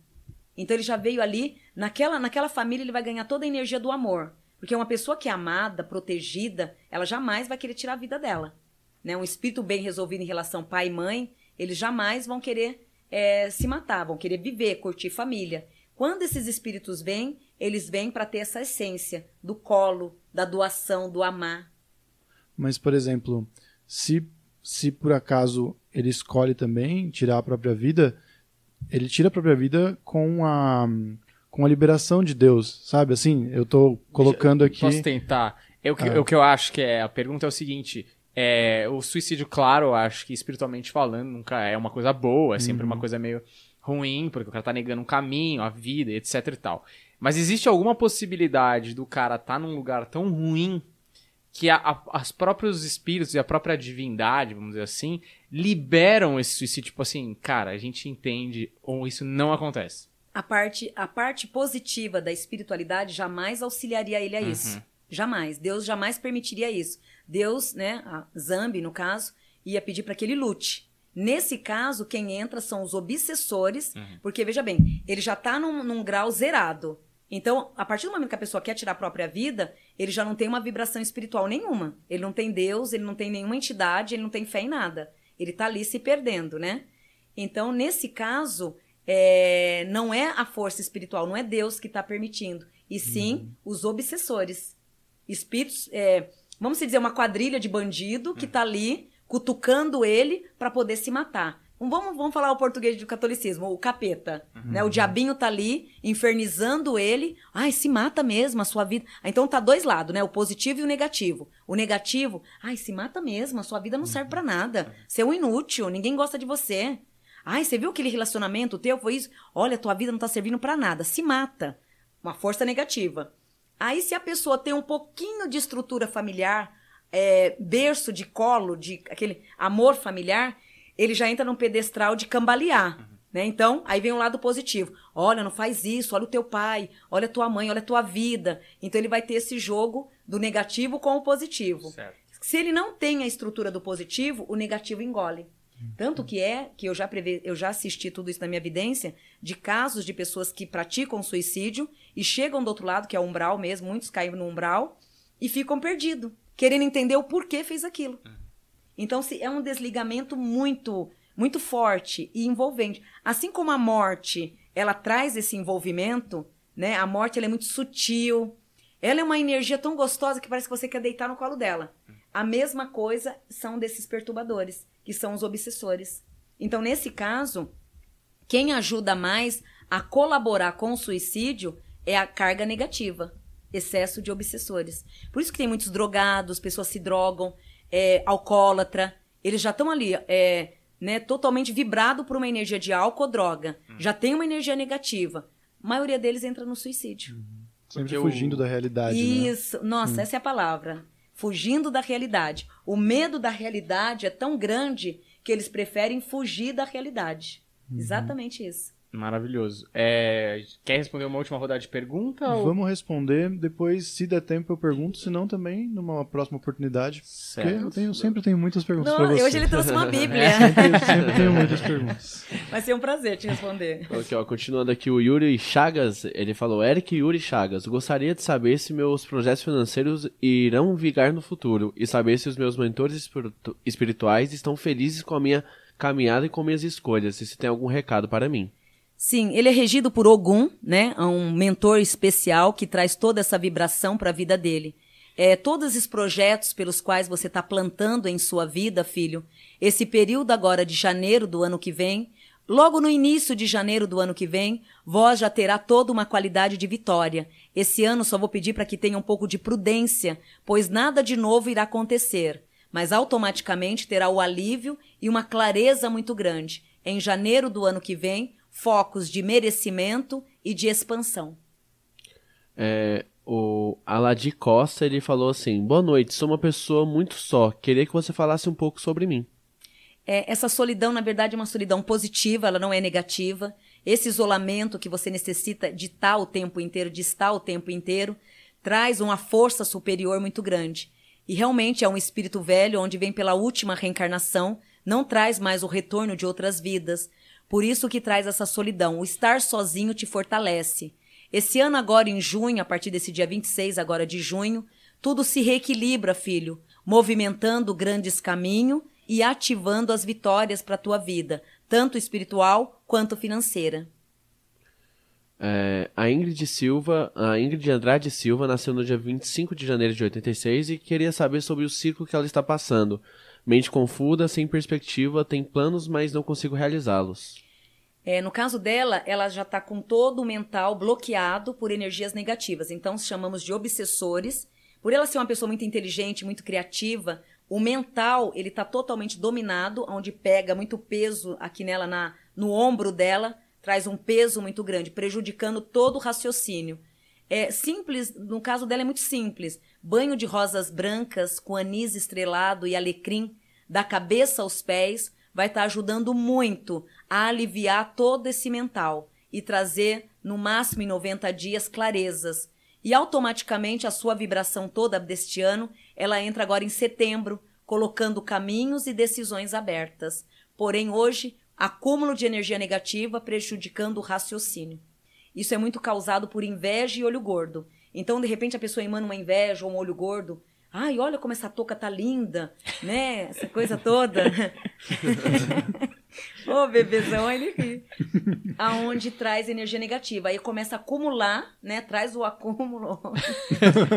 Então ele já veio ali, naquela, naquela família ele vai ganhar toda a energia do amor. Porque uma pessoa que é amada, protegida, ela jamais vai querer tirar a vida dela. Né? Um espírito bem resolvido em relação pai e mãe, eles jamais vão querer eh, se matar, vão querer viver, curtir família. Quando esses espíritos vêm, eles vêm para ter essa essência do colo, da doação, do amar. Mas, por exemplo, se, se por acaso ele escolhe também tirar a própria vida, ele tira a própria vida com a, com a liberação de Deus, sabe? Assim, eu tô colocando aqui. Posso tentar? Eu, Ah. O que eu acho que é. A pergunta é o seguinte: é, o suicídio, claro, eu acho que espiritualmente falando, nunca é uma coisa boa, é sempre uma coisa meio ruim, porque o cara tá negando um caminho, a vida, etc e tal. Mas existe alguma possibilidade do cara estar tá num lugar tão ruim que as próprios espíritos e a própria divindade, vamos dizer assim, liberam esse suicídio, tipo assim, cara, a gente entende ou isso não acontece. A parte, a parte positiva da espiritualidade jamais auxiliaria ele a isso. Jamais. Deus jamais permitiria isso. Deus, né, a Zambi, no caso, ia pedir para que ele lute. Nesse caso, quem entra são os obsessores, porque, veja bem, ele já está num, num grau zerado. Então, a partir do momento que a pessoa quer tirar a própria vida, ele já não tem uma vibração espiritual nenhuma. Ele não tem Deus, ele não tem nenhuma entidade, ele não tem fé em nada. Ele está ali se perdendo, né? Então, nesse caso, é, não é a força espiritual, não é Deus que está permitindo, e sim os obsessores. Espíritos, é, vamos dizer, uma quadrilha de bandido que está ali cutucando ele para poder se matar. Vamos, vamos falar o português do catolicismo, o capeta. Né? O diabinho tá ali, infernizando ele. Ai, se mata mesmo a sua vida. Ah, Então tá dois lados, né? O positivo e o negativo. O negativo, ai, se mata mesmo, a sua vida não serve para nada. Você é um inútil, ninguém gosta de você. Ai, você viu aquele relacionamento teu? Foi isso? Olha, tua vida não tá servindo para nada. Se mata. Uma força negativa. Aí, se a pessoa tem um pouquinho de estrutura familiar, é, berço de colo, de aquele amor familiar, ele já entra num pedestral de cambalear. Né? Então, aí vem o lado positivo. Olha, não faz isso, olha o teu pai, olha a tua mãe, olha a tua vida. Então, ele vai ter esse jogo do negativo com o positivo. Certo. Se ele não tem a estrutura do positivo, o negativo engole. Tanto que é que eu já, preve, eu já assisti tudo isso na minha evidência de casos de pessoas que praticam suicídio e chegam do outro lado, que é o umbral mesmo, muitos caem no umbral e ficam perdidos, querendo entender o porquê fez aquilo. Então se, é um desligamento muito muito forte e envolvente. Assim como a morte, ela traz esse envolvimento, né? A morte ela é muito sutil. Ela é uma energia tão gostosa que parece que você quer deitar no colo dela. A mesma coisa são desses perturbadores, que são os obsessores. Então, nesse caso, quem ajuda mais a colaborar com o suicídio é a carga negativa, excesso de obsessores. Por isso que tem muitos drogados, pessoas se drogam, é, alcoólatra, eles já estão ali, é, né, totalmente vibrado por uma energia de álcool ou droga, Hum. já tem uma energia negativa, a maioria deles entra no suicídio. Sempre Porque fugindo da realidade, né? Isso, nossa, essa é a palavra. Fugindo da realidade. O medo da realidade é tão grande que eles preferem fugir da realidade. Uhum. Exatamente isso. Maravilhoso. É, quer responder uma última rodada de pergunta? ou- Vamos responder, depois, se der tempo, eu pergunto, se não, também, numa próxima oportunidade. Porque eu tenho, sempre tenho muitas perguntas Não, pra você. hoje ele trouxe uma Bíblia. Sempre, sempre tenho muitas perguntas. Vai ser um prazer te responder. Ok, ó, continuando aqui, o Yuri Chagas, ele falou, Eric Yuri Chagas, gostaria de saber se meus projetos financeiros irão vigar no futuro e saber se os meus mentores espiritu- espirituais estão felizes com a minha caminhada e com minhas escolhas, e se tem algum recado para mim. Sim, ele é regido por Ogum, né? É um mentor especial que traz toda essa vibração para a vida dele. É, todos esses projetos pelos quais você está plantando em sua vida, filho, esse período agora de janeiro do ano que vem, logo no início de janeiro do ano que vem, vós já terá toda uma qualidade de vitória. Esse ano só vou pedir para que tenha um pouco de prudência, pois nada de novo irá acontecer, mas automaticamente terá o alívio e uma clareza muito grande. Em janeiro do ano que vem, focos de merecimento e de expansão. É, o Aladi Costa, ele falou assim, boa noite, sou uma pessoa muito só, queria que você falasse um pouco sobre mim. É, essa solidão, na verdade, é uma solidão positiva, ela não é negativa. Esse isolamento que você necessita de estar o tempo inteiro, de estar o tempo inteiro, traz uma força superior muito grande. E realmente é um espírito velho, onde vem pela última reencarnação, não traz mais o retorno de outras vidas. Por isso que traz essa solidão. O estar sozinho te fortalece. Esse ano agora, em junho, a partir desse dia 26 agora de junho, tudo se reequilibra, filho, movimentando grandes caminhos e ativando as vitórias para a tua vida, tanto espiritual quanto financeira. É, a Ingrid Silva, a Ingrid Andrade Silva nasceu no dia 25 de janeiro de 86 e queria saber sobre o ciclo que ela está passando. Mente confusa, sem perspectiva, tem planos, mas não consigo realizá-los. É, no caso dela, ela já está com todo o mental bloqueado por energias negativas. Então, chamamos de obsessores. Por ela ser uma pessoa muito inteligente, muito criativa, o mental ele está totalmente dominado, onde pega muito peso aqui nela, na, no ombro dela, traz um peso muito grande, prejudicando todo o raciocínio. É simples, no caso dela é muito simples. Banho de rosas brancas com anis estrelado e alecrim, da cabeça aos pés, vai estar ajudando muito a aliviar todo esse mental e trazer, no máximo em 90 dias, clarezas. E automaticamente a sua vibração toda deste ano, ela entra agora em setembro, colocando caminhos e decisões abertas. Porém, hoje, acúmulo de energia negativa prejudicando o raciocínio. Isso é muito causado por inveja e olho gordo. Então, de repente, a pessoa emana uma inveja ou um olho gordo. Ai, olha como essa touca tá linda, né? Essa coisa toda. Ô, bebezão, ele ri. Aonde traz energia negativa. Aí começa a acumular, né? Traz o acúmulo.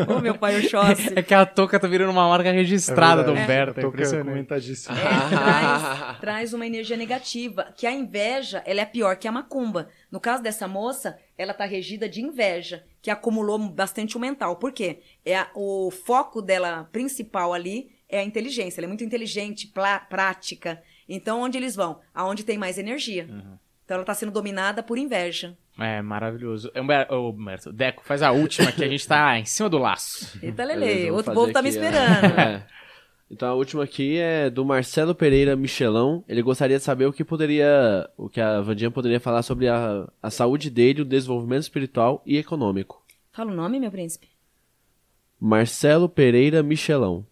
Ô, meu pai Oxóssi. É que a touca tá virando uma marca registrada do verdade. Humberto. É Tô impressionante. comentadíssimo. É, traz, traz uma energia negativa. Que a inveja, ela é pior que a macumba. No caso dessa moça, ela tá regida de inveja, que acumulou bastante o mental. Por quê? É a- o foco dela principal ali é a inteligência. Ela é muito inteligente, plá- prática. Então, onde eles vão? Aonde tem mais energia. Então, ela tá sendo dominada por inveja. É, maravilhoso. Humberto, Deco, faz a última que a gente tá em cima do laço. Eita, Lele, outro povo tá me esperando. É. Então a última aqui é do Marcelo Pereira Michelão. Ele gostaria de saber o que poderia, o que a Vandinha poderia falar sobre a, a saúde dele, o desenvolvimento espiritual e econômico. Fala o nome, meu príncipe. Marcelo Pereira Michelão.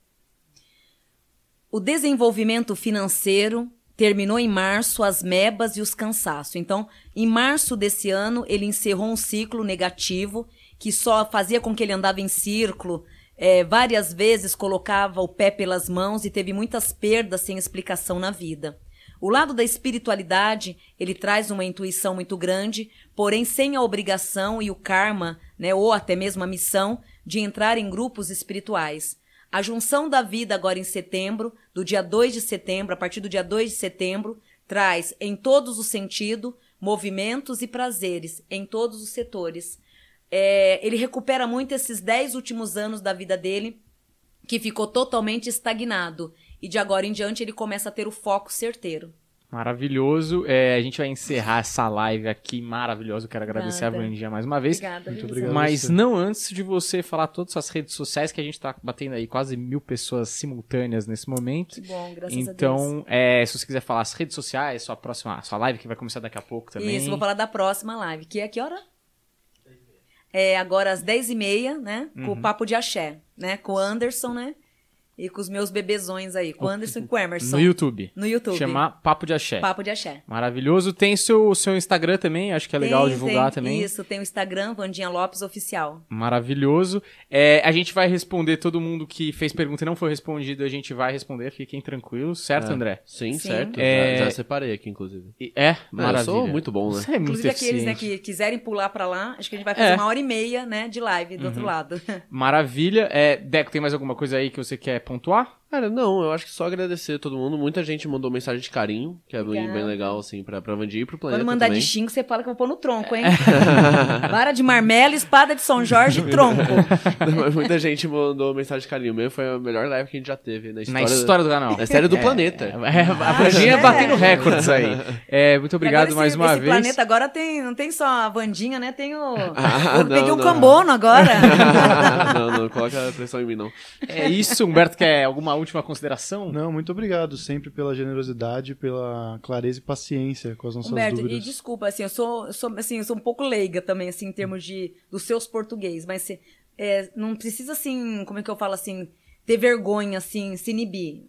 O desenvolvimento financeiro terminou em março as mebas e os cansaços. Então, em março desse ano, ele encerrou um ciclo negativo que só fazia com que ele andava em círculo, eh, várias vezes colocava o pé pelas mãos e teve muitas perdas sem explicação na vida. O lado da espiritualidade, ele traz uma intuição muito grande, porém sem a obrigação e o karma, né, ou até mesmo a missão de entrar em grupos espirituais. A junção da vida agora em setembro, do dia 2 de setembro, a partir do dia 2 de setembro, traz em todos os sentidos movimentos e prazeres em todos os setores. É, ele recupera muito esses 10 últimos anos da vida dele, que ficou totalmente estagnado. E de agora em diante ele começa a ter o foco certeiro. Maravilhoso. É, a gente vai encerrar essa live aqui maravilhosa. Eu quero agradecer Obrigada. a Vandinha mais uma vez. Obrigada, Muito obrigado. Mas não antes de você falar todas as suas redes sociais, que a gente tá batendo aí quase mil pessoas simultâneas nesse momento. Que bom, graças a Deus. Então, é, se você quiser falar as redes sociais, sua próxima, sua live que vai começar daqui a pouco também. Isso, vou falar da próxima live, que é que hora? É agora às 10h30, né? Com Uhum. o Papo de Axé, né? Com o Anderson, né? E com os meus bebezões aí, com o Anderson e com o Emerson. No YouTube. No YouTube. Chamar Papo de Axé. Papo de Axé. Maravilhoso. Tem seu, seu Instagram também, acho que é legal Tem, divulgar tem, também. Isso, tem o Instagram, Vandinha Lopes Oficial. Maravilhoso. É, a gente vai responder todo mundo que fez pergunta e não foi respondido, a gente vai responder, fiquem tranquilos, certo, É. André? Sim, Sim. certo. É- Já, já separei aqui, inclusive. É, É, maravilha. eu sou muito bom, né? Você é muito Inclusive aqueles né, eficiente. que quiserem pular pra lá, acho que a gente vai fazer É. uma hora e meia, né, de live do Uhum. outro lado. Maravilha. É, Deco, tem mais alguma coisa aí que você quer réponds-toi Cara, não, eu acho que só agradecer a todo mundo. Muita gente mandou mensagem de carinho, que é bem, bem legal, assim, pra, pra Vandir e pro planeta Quando mandar também. de xingo, você fala que eu vou pôr no tronco, hein? Vara de marmelo, espada de São Jorge, tronco. Muita gente mandou mensagem de carinho. Mesmo foi a melhor live que a gente já teve na história, Na história do canal. na história do É, planeta. É, a Vandinha é. batendo recordes aí. É, muito E obrigado agora mais esse, uma esse vez. planeta agora tem, não tem só a Vandinha, né? Tem o. Ah, eu peguei não, um não. cambono agora. não, não coloca pressão em mim, não. É isso, Humberto, quer alguma última consideração? Não, muito obrigado sempre pela generosidade, pela clareza e paciência com as nossas Humberto, e dúvidas. desculpa, assim, eu sou, sou, assim, eu sou um pouco leiga também, assim, em termos de dos seus português, mas se- é, não precisa, assim, como é que eu falo, assim, ter vergonha, assim, se inibir.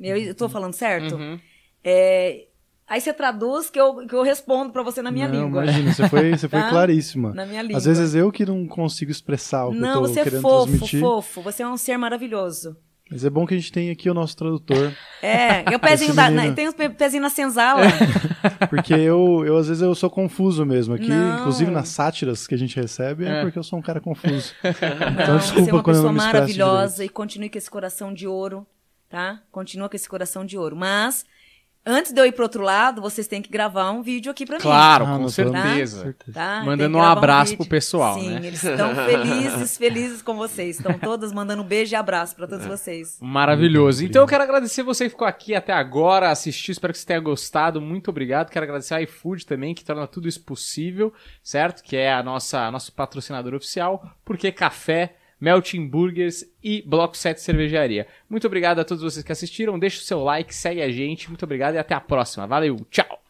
Eu, eu tô falando certo? Uhum. É, aí você traduz que eu, que eu respondo pra você na minha não, língua. imagina, você foi, você foi Tá? claríssima. Na minha língua. Às vezes eu que não consigo expressar o que Não, eu tô você é querendo fofo, transmitir. fofo. Você é um ser maravilhoso. Mas é bom que a gente tem aqui o nosso tradutor. É, e o pezinho da, na- pe- pezinho na senzala. Porque eu, eu, às vezes, eu sou confuso mesmo aqui. Não. Inclusive nas sátiras que a gente recebe, é, É. porque eu sou um cara confuso. Não, Então, você desculpa é uma quando eu pessoa não me expresso maravilhosa e continue com esse coração de ouro, tá? Continua com esse coração de ouro. Mas, antes de eu ir pro outro lado, vocês têm que gravar um vídeo aqui pra mim. Claro, Ah, com certeza. certeza. Tá? Tem Mandando um abraço vídeo. pro pessoal, Sim, né? eles estão felizes, felizes com vocês. Estão todas mandando um beijo e abraço pra É. todos vocês. Maravilhoso. Então eu quero agradecer você que ficou aqui até agora, assistiu, espero que você tenha gostado. Muito obrigado. Quero agradecer a iFood também, que torna tudo isso possível, certo? Que é a nossa nosso patrocinador oficial, porque café, Melting Burgers e Bloco 7 Cervejaria. Muito obrigado a todos vocês que assistiram. Deixa o seu like, segue a gente. Muito obrigado e até a próxima. Valeu, tchau!